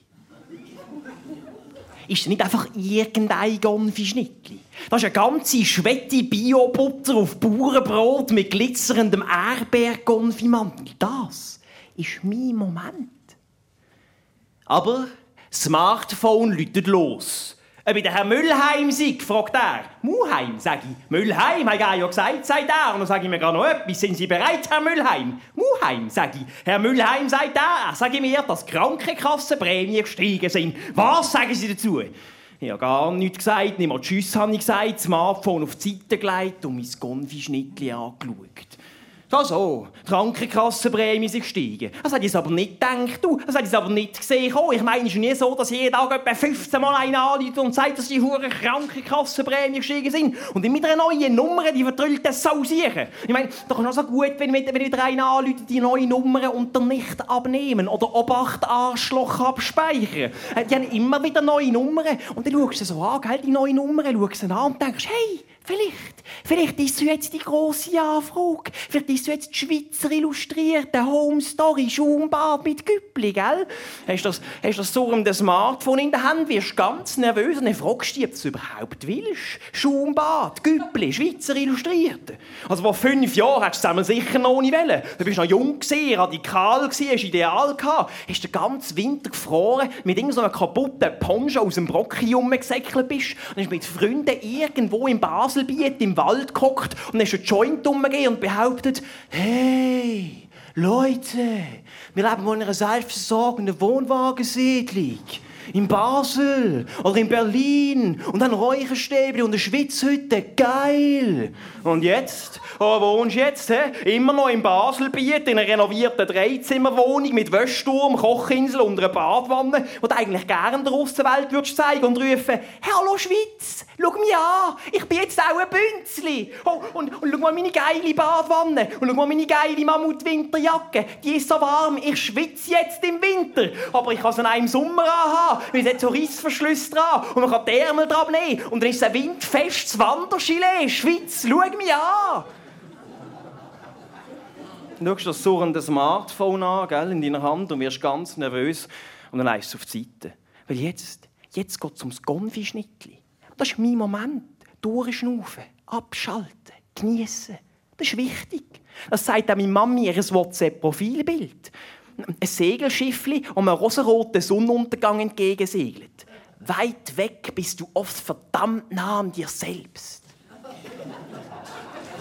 D: Ist nicht einfach irgendein Gonfischnittli. Das ist eine ganze schwette Biobutter auf Bauernbrot mit glitzerndem Erdbeergonfimantel. Das ist mein Moment. Aber Smartphone läutet los. Ob ich der Herr Müllheim sei, fragt er. Muheim, sage ich. Müllheim, hat er ja gesagt, sagt er. Und dann sage ich mir gerade noch etwas. Sind Sie bereit, Herr Müllheim? Muheim, sage ich. Herr Müllheim, sagt er. Sage mir, dass Krankenkassenprämien gestiegen sind. Was sagen Sie dazu? Ich habe gar nichts gesagt, nicht mal Tschüss habe ich gesagt, das Smartphone auf die Seite gelegt und mein Konfischnittli angeschaut. Da so, die Krankenkassenprämie sind gestiegen. Das hätte ich aber nicht gedacht, du. Das hätte ich aber nicht gesehen. Ich meine, es ist nie so, dass jeden Tag etwa 15 Mal einer anruft und sagt, dass die hohen Krankenkassenprämie gestiegen sind. Und mit einer neuen Nummer, die vertrüllt das Sausieren. Ich meine, doch noch so gut, wenn, wenn wieder einer anruft, die neue Nummer unter nicht abnehmen oder Obacht Arschloch abspeichern. Äh, die haben immer wieder neue Nummern. Und dann schaust du so an, gell, die neue Nummer, schaust du an und denkst, hey, Vielleicht, vielleicht ist so jetzt die große Anfrage. Vielleicht ist so jetzt die Schweizer illustrierte Home Story Schaumbad mit Güppli, gell? Hast du das, hast das so um das Smartphone in der Hand, wirst ganz nervös und dann fragst du dich, ob du es überhaupt willst. Schaumbad, Güppli, Schweizer illustrierte. Also vor fünf Jahren hast du es sicher noch nicht wollen. Du bist noch jung gewesen, radikal gewesen, hast ideal gehabt. Hast den ganzen Winter gefroren, mit irgendeinem so kaputten Poncho aus dem Brocki rumgesäckelt bist und hast mit Freunden irgendwo im Basel Baselbiet im Wald gehockt und dann ist ein Joint umgegeben und behauptet, hey, Leute, wir leben in einer selbstversorgenden Wohnwagensiedlung in Basel oder in Berlin und ein Räucherstäbli und eine Schwitzhütte. Geil! Und jetzt? Oh, wo wohnst du jetzt? He? Immer noch in Baselbiet, in einer renovierten Dreizimmerwohnung mit Wäschturm, Kochinsel und einer Badwanne, wo du eigentlich gerne der Aussenwelt würdest zeigen und rufen, «Hallo Schweiz, schau mich an, ich bin jetzt auch ein Bünzli. Oh, und, und schau mal meine geile Badwanne und schau mal meine geile Mammut-Winterjacke. Die ist so warm, ich schwitze jetzt im Winter, aber ich kann sie auch im Sommer anhaben, weil es hat so Rissverschlüsse dran und man kann die Ärmel dran nehmen und dann ist es ein windfestes Wandergilet. Schweiz, schau mich an!» Dann schaust du das surrende Smartphone an, gell, in deiner Hand und wirst ganz nervös und dann leist du auf die Seite. Weil jetzt, jetzt geht es ums Gonfi-Schnittli. Das ist mein Moment. Durchschnaufen, abschalten, genießen. Das ist wichtig. Das sagt auch meine Mami ihr WhatsApp-Profilbild. Ein Segelschiffli um einen rosaroten Sonnenuntergang entgegensegelt. Weit weg bist du oft verdammt nah an dir selbst.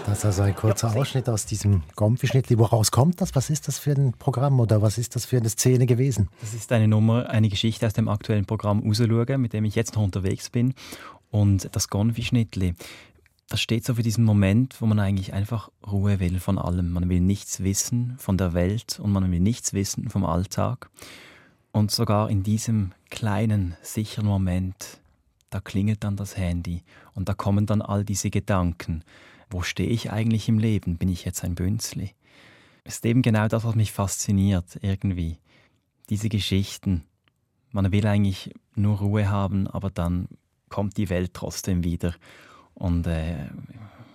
B: Das ist also ein kurzer Ausschnitt aus diesem Gomfi-Schnittli. Woraus kommt das? Was ist das für ein Programm oder was ist das für eine Szene gewesen?
C: Das ist eine Nummer, eine Geschichte aus dem aktuellen Programm «Rausschauen», mit dem ich jetzt noch unterwegs bin. Und das Gomfi-Schnittli, das steht so für diesen Moment, wo man eigentlich einfach Ruhe will von allem. Man will nichts wissen von der Welt und man will nichts wissen vom Alltag. Und sogar in diesem kleinen, sicheren Moment, da klingelt dann das Handy und da kommen dann all diese Gedanken wo stehe ich eigentlich im Leben? Bin ich jetzt ein Bünzli? Ist eben genau das, was mich fasziniert, irgendwie. Diese Geschichten. Man will eigentlich nur Ruhe haben, aber dann kommt die Welt trotzdem wieder und äh,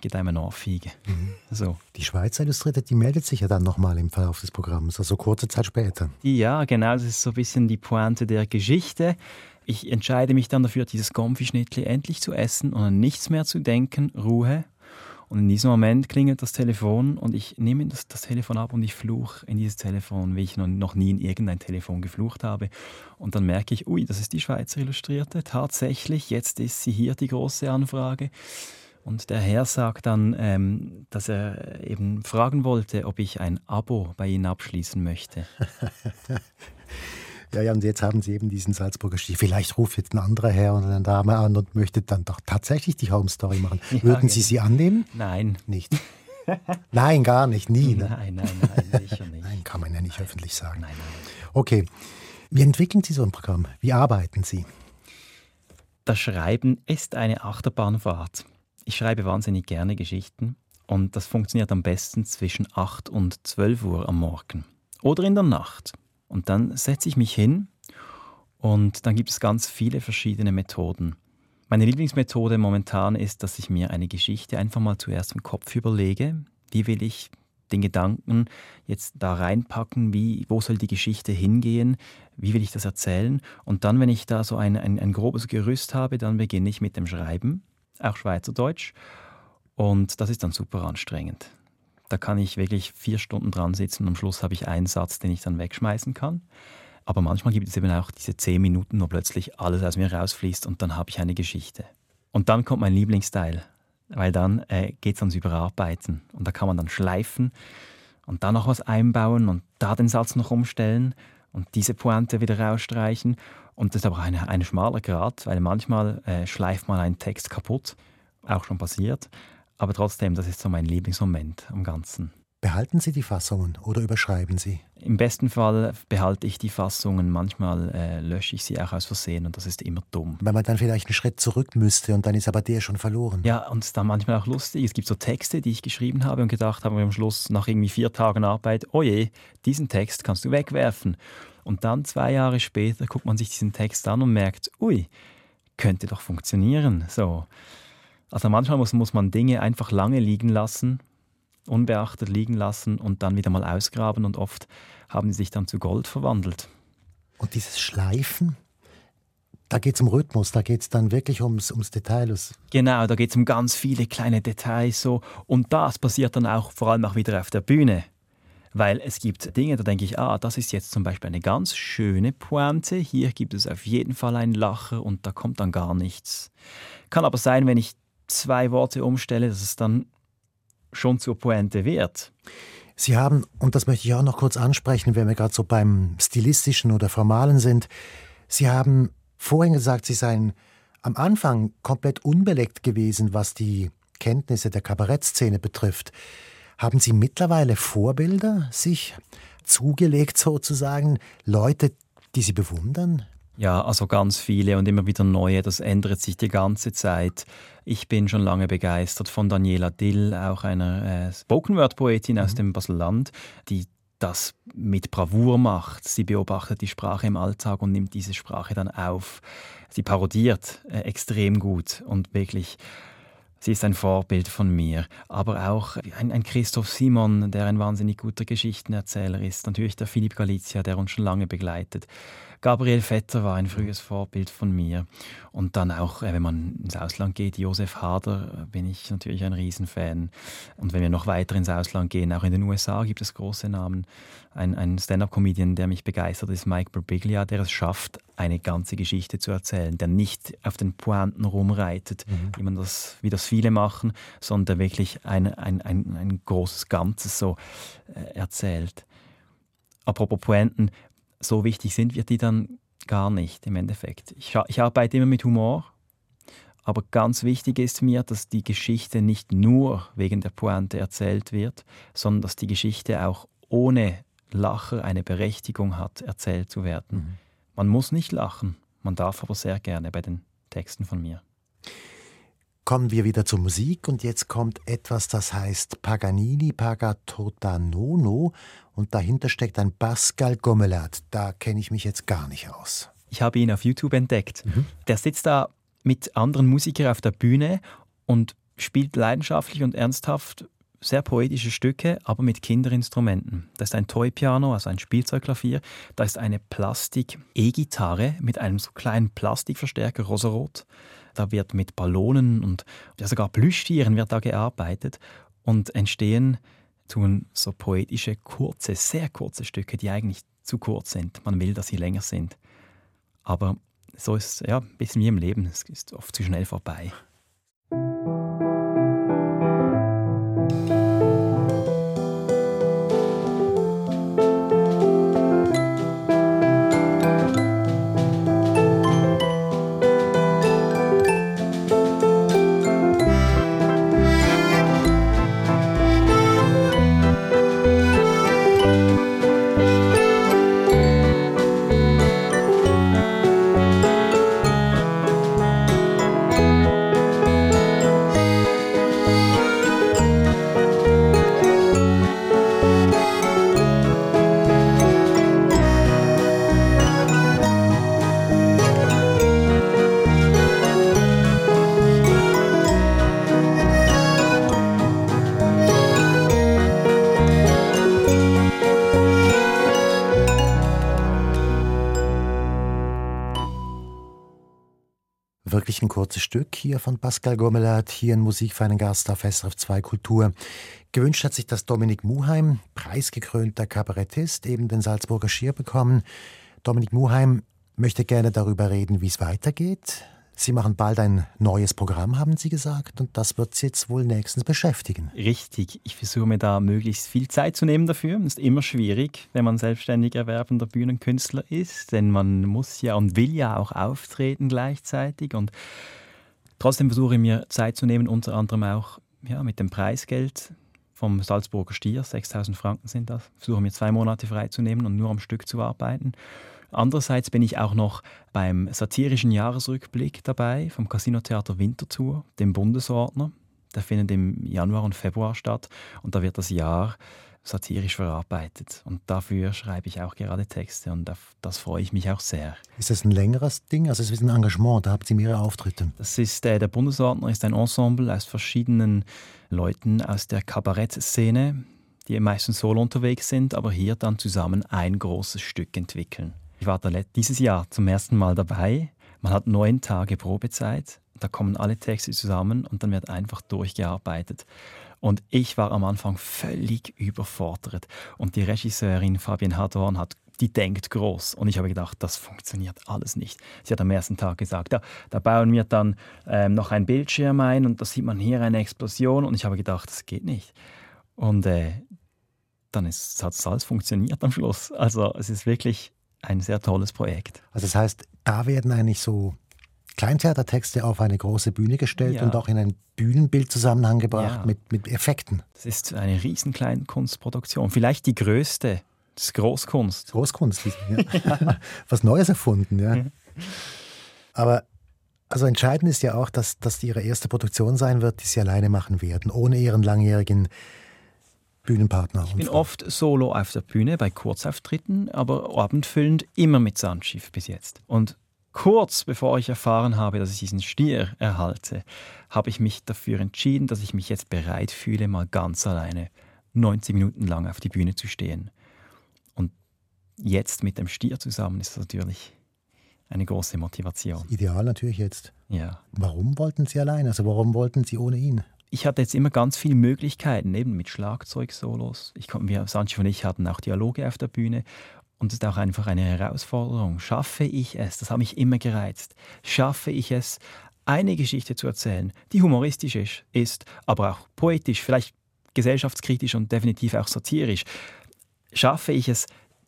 C: geht einem eine Ohrfeige. Mhm. So.
B: Die Schweizer Illustrierte, die meldet sich ja dann nochmal im Verlauf des Programms, also kurze Zeit später.
C: Ja, genau, das ist so ein bisschen die Pointe der Geschichte. Ich entscheide mich dann dafür, dieses Gomfi-Schnittli endlich zu essen und an nichts mehr zu denken, Ruhe und in diesem Moment klingelt das Telefon und ich nehme das, das Telefon ab und ich fluche in dieses Telefon, wie ich noch, nie in irgendein Telefon geflucht habe. Und dann merke ich, ui, das ist die Schweizer Illustrierte. Tatsächlich, jetzt ist sie hier, die große Anfrage. Und der Herr sagt dann, ähm, dass er eben fragen wollte, ob ich ein Abo bei Ihnen abschließen möchte. <laughs>
B: Ja, ja, und jetzt haben Sie eben diesen Salzburger Stich. Vielleicht ruft jetzt ein anderer Herr oder eine Dame an und möchte dann doch tatsächlich die Home Story machen. Ja, Würden Sie genau. sie annehmen?
C: Nein.
B: Nicht? nein, gar nicht, nie.
C: Ne? Nein, nein, nein, sicher <laughs> nicht.
B: Nein, kann man ja nicht nein. öffentlich sagen.
C: Nein, nein.
B: Okay. Wie entwickeln Sie so ein Programm? Wie arbeiten Sie?
C: Das Schreiben ist eine Achterbahnfahrt. Ich schreibe wahnsinnig gerne Geschichten und das funktioniert am besten zwischen 8 und 12 Uhr am Morgen oder in der Nacht. Und dann setze ich mich hin und dann gibt es ganz viele verschiedene Methoden. Meine Lieblingsmethode momentan ist, dass ich mir eine Geschichte einfach mal zuerst im Kopf überlege. Wie will ich den Gedanken jetzt da reinpacken? Wie, wo soll die Geschichte hingehen? Wie will ich das erzählen? Und dann, wenn ich da so ein, ein, ein grobes Gerüst habe, dann beginne ich mit dem Schreiben, auch Schweizerdeutsch. Und das ist dann super anstrengend. Da kann ich wirklich vier Stunden dran sitzen und am Schluss habe ich einen Satz, den ich dann wegschmeißen kann. Aber manchmal gibt es eben auch diese zehn Minuten, wo plötzlich alles aus mir rausfließt und dann habe ich eine Geschichte. Und dann kommt mein Lieblingsteil, weil dann äh, geht es ans Überarbeiten und da kann man dann schleifen und da noch was einbauen und da den Satz noch umstellen und diese Pointe wieder rausstreichen. Und das ist aber ein, ein schmaler Grad, weil manchmal äh, schleift man einen Text kaputt, auch schon passiert. Aber trotzdem, das ist so mein Lieblingsmoment am Ganzen.
B: Behalten Sie die Fassungen oder überschreiben Sie?
C: Im besten Fall behalte ich die Fassungen, manchmal äh, lösche ich sie auch aus Versehen und das ist immer dumm.
B: Weil man dann vielleicht einen Schritt zurück müsste und dann ist aber der schon verloren.
C: Ja, und es ist dann manchmal auch lustig. Es gibt so Texte, die ich geschrieben habe und gedacht habe am Schluss nach irgendwie vier Tagen Arbeit, oh je, diesen Text kannst du wegwerfen. Und dann zwei Jahre später guckt man sich diesen Text an und merkt, ui, könnte doch funktionieren. So. Also manchmal muss, muss man Dinge einfach lange liegen lassen, unbeachtet liegen lassen und dann wieder mal ausgraben und oft haben sie sich dann zu Gold verwandelt.
B: Und dieses Schleifen, da geht es um Rhythmus, da geht es dann wirklich ums, ums Detail.
C: Genau, da geht es um ganz viele kleine Details so. Und das passiert dann auch vor allem auch wieder auf der Bühne. Weil es gibt Dinge, da denke ich, ah, das ist jetzt zum Beispiel eine ganz schöne Pointe, hier gibt es auf jeden Fall einen Lacher und da kommt dann gar nichts. Kann aber sein, wenn ich zwei Worte umstelle, dass es dann schon zur Pointe wird.
B: Sie haben, und das möchte ich auch noch kurz ansprechen, wenn wir gerade so beim stilistischen oder formalen sind, Sie haben vorhin gesagt, Sie seien am Anfang komplett unbeleckt gewesen, was die Kenntnisse der Kabarettszene betrifft. Haben Sie mittlerweile Vorbilder sich zugelegt sozusagen, Leute, die Sie bewundern?
C: Ja, also ganz viele und immer wieder neue. Das ändert sich die ganze Zeit. Ich bin schon lange begeistert von Daniela Dill, auch einer äh, Spoken-Word-Poetin mhm. aus dem Baselland, die das mit Bravour macht. Sie beobachtet die Sprache im Alltag und nimmt diese Sprache dann auf. Sie parodiert äh, extrem gut und wirklich Sie ist ein Vorbild von mir, aber auch ein, ein, Christoph Simon, der ein wahnsinnig guter Geschichtenerzähler ist. Natürlich der Philipp Galizia, der uns schon lange begleitet. Gabriel Vetter war ein frühes Vorbild von mir. Und dann auch, äh, wenn man ins Ausland geht, Josef Hader, äh, bin ich natürlich ein Riesenfan. Und wenn wir noch weiter ins Ausland gehen, auch in den USA gibt es große Namen. Ein, ein Stand-up-Comedian, der mich begeistert, ist Mike Birbiglia, der es schafft, eine ganze Geschichte zu erzählen, der nicht auf den Pointen rumreitet, mhm. wie, man das, wie das viele machen, sondern der wirklich ein, ein, ein, ein großes Ganzes so äh, erzählt. Apropos Pointen, so wichtig sind wir die dann gar nicht im Endeffekt. Ich, ich arbeite immer mit Humor, aber ganz wichtig ist mir, dass die Geschichte nicht nur wegen der Pointe erzählt wird, sondern dass die Geschichte auch ohne Lacher eine Berechtigung hat, erzählt zu werden. Mhm. Man muss nicht lachen, man darf aber sehr gerne bei den Texten von mir
B: kommen wir wieder zur Musik und jetzt kommt etwas, das heißt Paganini Pagatotannono und dahinter steckt ein Pascal Gomelat. Da kenne ich mich jetzt gar nicht aus.
C: Ich habe ihn auf YouTube entdeckt. Mhm. Der sitzt da mit anderen Musikern auf der Bühne und spielt leidenschaftlich und ernsthaft sehr poetische Stücke, aber mit Kinderinstrumenten. Da ist ein Toy-Piano, also ein Spielzeugklavier. Da ist eine Plastik-E-Gitarre mit einem so kleinen Plastikverstärker, rosarot. Da wird mit Ballonen und ja, sogar Plüschtieren wird da gearbeitet und entstehen tun so poetische, kurze, sehr kurze Stücke, die eigentlich zu kurz sind. Man will, dass sie länger sind. Aber so ist es ja ein bisschen wie im Leben. Es ist oft zu schnell vorbei.
B: Wirklich ein kurzes Stück hier von Pascal Gomelat, hier in Musik für einen Gast auf SRF 2 Kultur. Gewünscht hat sich das Dominik Muheim, preisgekrönter Kabarettist, eben den Salzburger Schier bekommen. Dominik Muheim möchte gerne darüber reden, wie es weitergeht. Sie machen bald ein neues Programm, haben Sie gesagt, und das wird Sie jetzt wohl nächstens beschäftigen.
C: Richtig. Ich versuche mir da möglichst viel Zeit zu nehmen dafür. Das ist immer schwierig, wenn man selbstständig erwerbender Bühnenkünstler ist, denn man muss ja und will ja auch auftreten gleichzeitig. Und trotzdem versuche ich mir Zeit zu nehmen, unter anderem auch ja, mit dem Preisgeld vom Salzburger Stier, 6000 Franken sind das. Ich versuche mir zwei Monate freizunehmen und nur am Stück zu arbeiten. Andererseits bin ich auch noch beim satirischen Jahresrückblick dabei vom Casino Theater Winterthur, dem Bundesordner. Der findet im Januar und Februar statt und da wird das Jahr satirisch verarbeitet. Und dafür schreibe ich auch gerade Texte und auf das freue ich mich auch sehr.
B: Ist das ein längeres Ding? Also es ist ein Engagement, da habt ihr mehrere Auftritte.
C: Das ist, äh, der Bundesordner ist ein Ensemble aus verschiedenen Leuten aus der Kabarettszene, die meistens solo unterwegs sind, aber hier dann zusammen ein großes Stück entwickeln. Ich war dieses Jahr zum ersten Mal dabei. Man hat neun Tage Probezeit. Da kommen alle Texte zusammen und dann wird einfach durchgearbeitet. Und ich war am Anfang völlig überfordert. Und die Regisseurin Fabienne Hadorn hat die denkt groß. Und ich habe gedacht, das funktioniert alles nicht. Sie hat am ersten Tag gesagt, ja, da bauen wir dann ähm, noch ein Bildschirm ein und da sieht man hier eine Explosion. Und ich habe gedacht, das geht nicht. Und äh, dann ist, hat es alles funktioniert am Schluss. Also es ist wirklich ein sehr tolles Projekt.
B: Also das heißt, da werden eigentlich so Kleintheatertexte auf eine große Bühne gestellt ja. und auch in ein Bühnenbild zusammengebracht ja. mit, mit Effekten.
C: Das ist eine riesen Kleinkunstproduktion, vielleicht die größte. Das ist Großkunst.
B: Großkunst, ja. <laughs> <laughs> was Neues erfunden, ja. Aber also entscheidend ist ja auch, dass das ihre erste Produktion sein wird, die sie alleine machen werden, ohne ihren langjährigen Bühnenpartner.
C: Ich bin oft solo auf der Bühne bei Kurzauftritten, aber abendfüllend immer mit Sandschiff bis jetzt. Und Kurz bevor ich erfahren habe, dass ich diesen Stier erhalte, habe ich mich dafür entschieden, dass ich mich jetzt bereit fühle, mal ganz alleine 90 Minuten lang auf die Bühne zu stehen. Und jetzt mit dem Stier zusammen ist das natürlich eine große Motivation.
B: Ideal natürlich jetzt.
C: Ja.
B: Warum wollten Sie allein? Also warum wollten Sie ohne ihn?
C: Ich hatte jetzt immer ganz viele Möglichkeiten, eben mit Schlagzeug-Solos. Ich, wir, Sanchi und ich hatten auch Dialoge auf der Bühne und es ist auch einfach eine Herausforderung. Schaffe ich es, das hat mich immer gereizt, schaffe ich es, eine Geschichte zu erzählen, die humoristisch ist, aber auch poetisch, vielleicht gesellschaftskritisch und definitiv auch satirisch. Schaffe ich es,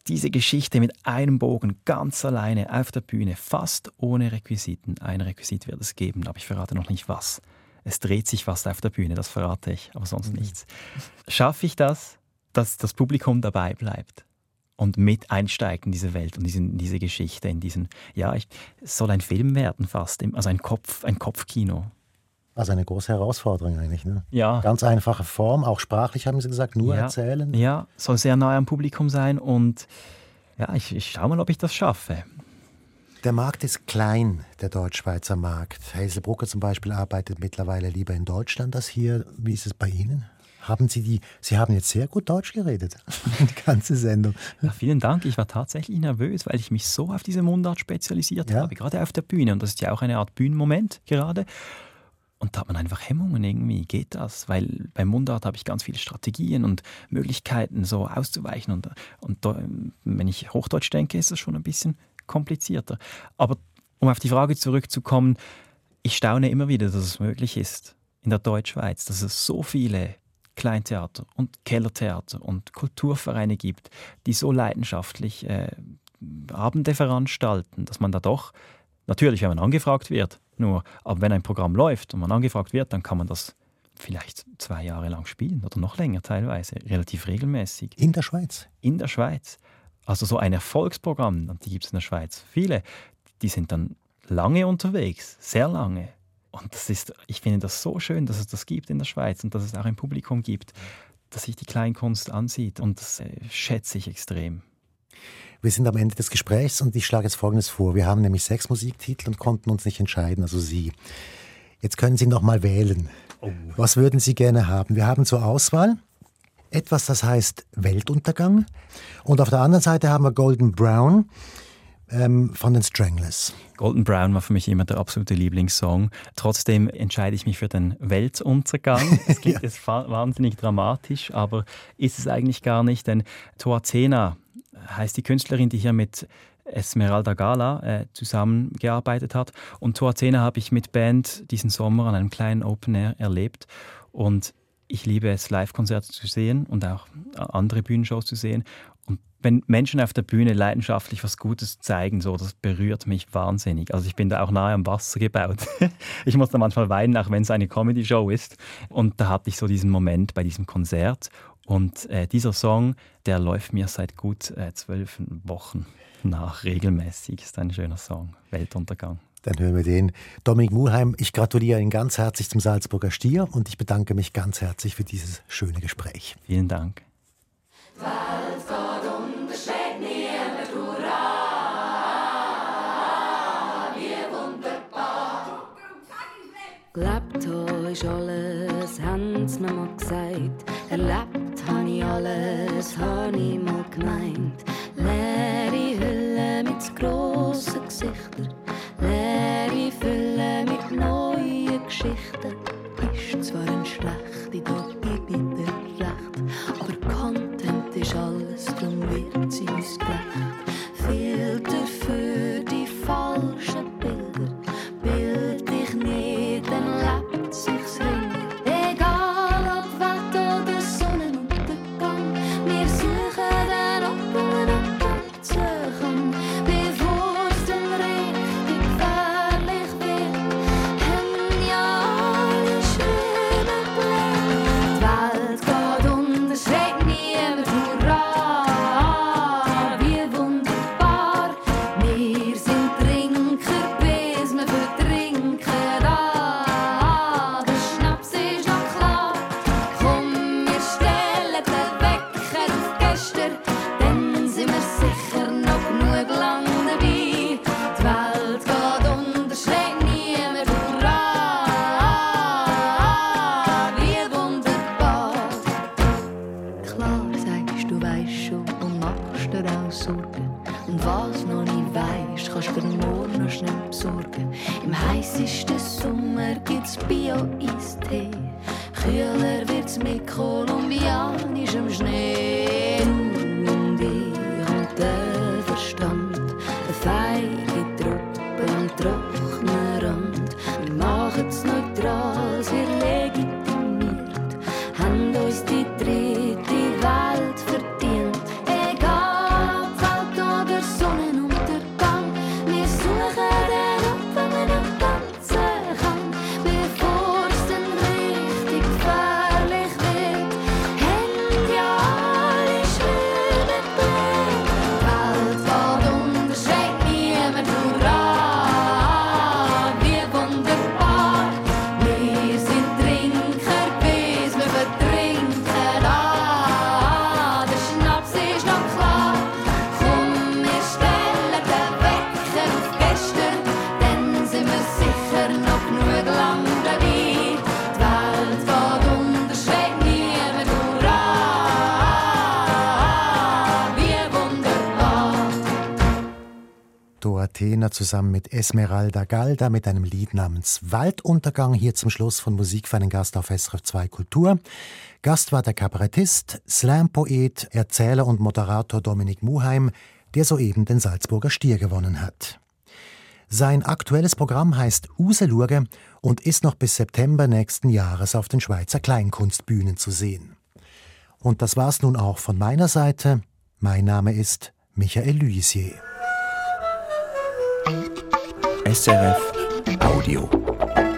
C: diese Geschichte mit einem Bogen ganz alleine auf der Bühne, fast ohne Requisiten. Ein Requisit wird es geben, aber ich verrate noch nicht was. Es dreht sich fast auf der Bühne, das verrate ich, aber sonst mhm. nichts. Schaffe ich das, dass das Publikum dabei bleibt? und mit einsteigt in diese Welt und diesen, diese Geschichte, in diesen, ja, ich, es soll ein Film werden fast, also ein Kopf, ein Kopfkino.
B: Also eine große Herausforderung eigentlich, ne?
C: Ja.
B: Ganz einfache Form, auch sprachlich haben Sie gesagt, nur
C: ja.
B: erzählen.
C: Ja, soll sehr nah am Publikum sein und ja, ich, ich schaue mal, ob ich das schaffe.
B: Der Markt ist klein, der Deutschschweizer Markt. Hazel zum Beispiel arbeitet mittlerweile lieber in Deutschland als hier. Wie ist es bei Ihnen? Haben Sie die, Sie haben jetzt sehr gut Deutsch geredet, <laughs> die ganze Sendung.
C: Ja, vielen Dank. Ich war tatsächlich nervös, weil ich mich so auf diese Mundart spezialisiert ja. habe, gerade auf der Bühne. Und das ist ja auch eine Art Bühnenmoment gerade. Und da hat man einfach Hemmungen irgendwie. Geht das? Weil beim Mundart habe ich ganz viele Strategien und Möglichkeiten, so auszuweichen. Und, und wenn ich Hochdeutsch denke, ist das schon ein bisschen komplizierter. Aber um auf die Frage zurückzukommen, ich staune immer wieder, dass es möglich ist in der Deutschschweiz, dass es so viele Kleintheater und Kellertheater und Kulturvereine gibt, die so leidenschaftlich äh, Abende veranstalten, dass man da doch, natürlich, wenn man angefragt wird, nur, aber wenn ein Programm läuft und man angefragt wird, dann kann man das vielleicht zwei Jahre lang spielen oder noch länger teilweise, relativ regelmäßig.
B: In der Schweiz?
C: In der Schweiz. Also so ein Erfolgsprogramm, die gibt es in der Schweiz viele, die sind dann lange unterwegs, sehr lange. Und das ist, ich finde das so schön, dass es das gibt in der Schweiz und dass es auch ein Publikum gibt, das sich die Kleinkunst ansieht. Und das äh, schätze ich extrem.
B: Wir sind am Ende des Gesprächs und ich schlage jetzt Folgendes vor. Wir haben nämlich sechs Musiktitel und konnten uns nicht entscheiden, also Sie. Jetzt können Sie noch mal wählen. Oh. Was würden Sie gerne haben? Wir haben zur Auswahl etwas, das heißt Weltuntergang. Und auf der anderen Seite haben wir Golden Brown ähm, von den Stranglers.
C: Golden Brown war für mich immer der absolute Lieblingssong. Trotzdem entscheide ich mich für den Weltuntergang. <laughs> Es klingt ja. jetzt wahnsinnig dramatisch, aber ist es eigentlich gar nicht, denn Toazena heißt die Künstlerin, die hier mit Esmeralda Gala äh, zusammengearbeitet hat. Und Toazena habe ich mit Band diesen Sommer an einem kleinen Open Air erlebt. Und ich liebe es, Live-Konzerte zu sehen und auch andere Bühnenshows zu sehen. Und wenn Menschen auf der Bühne leidenschaftlich was Gutes zeigen, so, das berührt mich wahnsinnig. Also ich bin da auch nahe am Wasser gebaut. <laughs> ich muss da manchmal weinen, auch wenn es eine Comedy-Show ist. Und da hatte ich so diesen Moment bei diesem Konzert. Und äh, dieser Song, der läuft mir seit gut äh, zwölf Wochen nach regelmäßig. Ist ein schöner Song, Weltuntergang.
B: Dann hören wir den. Dominik Muheim, ich gratuliere Ihnen ganz herzlich zum Salzburger Stier und ich bedanke mich ganz herzlich für dieses schöne Gespräch.
C: Vielen Dank.
H: Gelebt habe ich alles, haben sie mir mal gesagt. Erlebt habe ich alles, habe ich mal gemeint. Leere Hülle mit grossen Gesichtern, Sommer gibt's Bio-Eistee. Kühler wird's mit kolumbianischem Schnee.
B: Athena zusammen mit Esmeralda Galda mit einem Lied namens Walduntergang hier zum Schluss von Musik für einen Gast auf SRF 2 Kultur. Gast war der Kabarettist, Slam-Poet, Erzähler und Moderator Dominik Muheim, der soeben den Salzburger Stier gewonnen hat. Sein aktuelles Programm heißt Uselurge und ist noch bis September nächsten Jahres auf den Schweizer Kleinkunstbühnen zu sehen. Und das war's nun auch von meiner Seite. Mein Name ist Michael Luisier.
A: SRF Audio.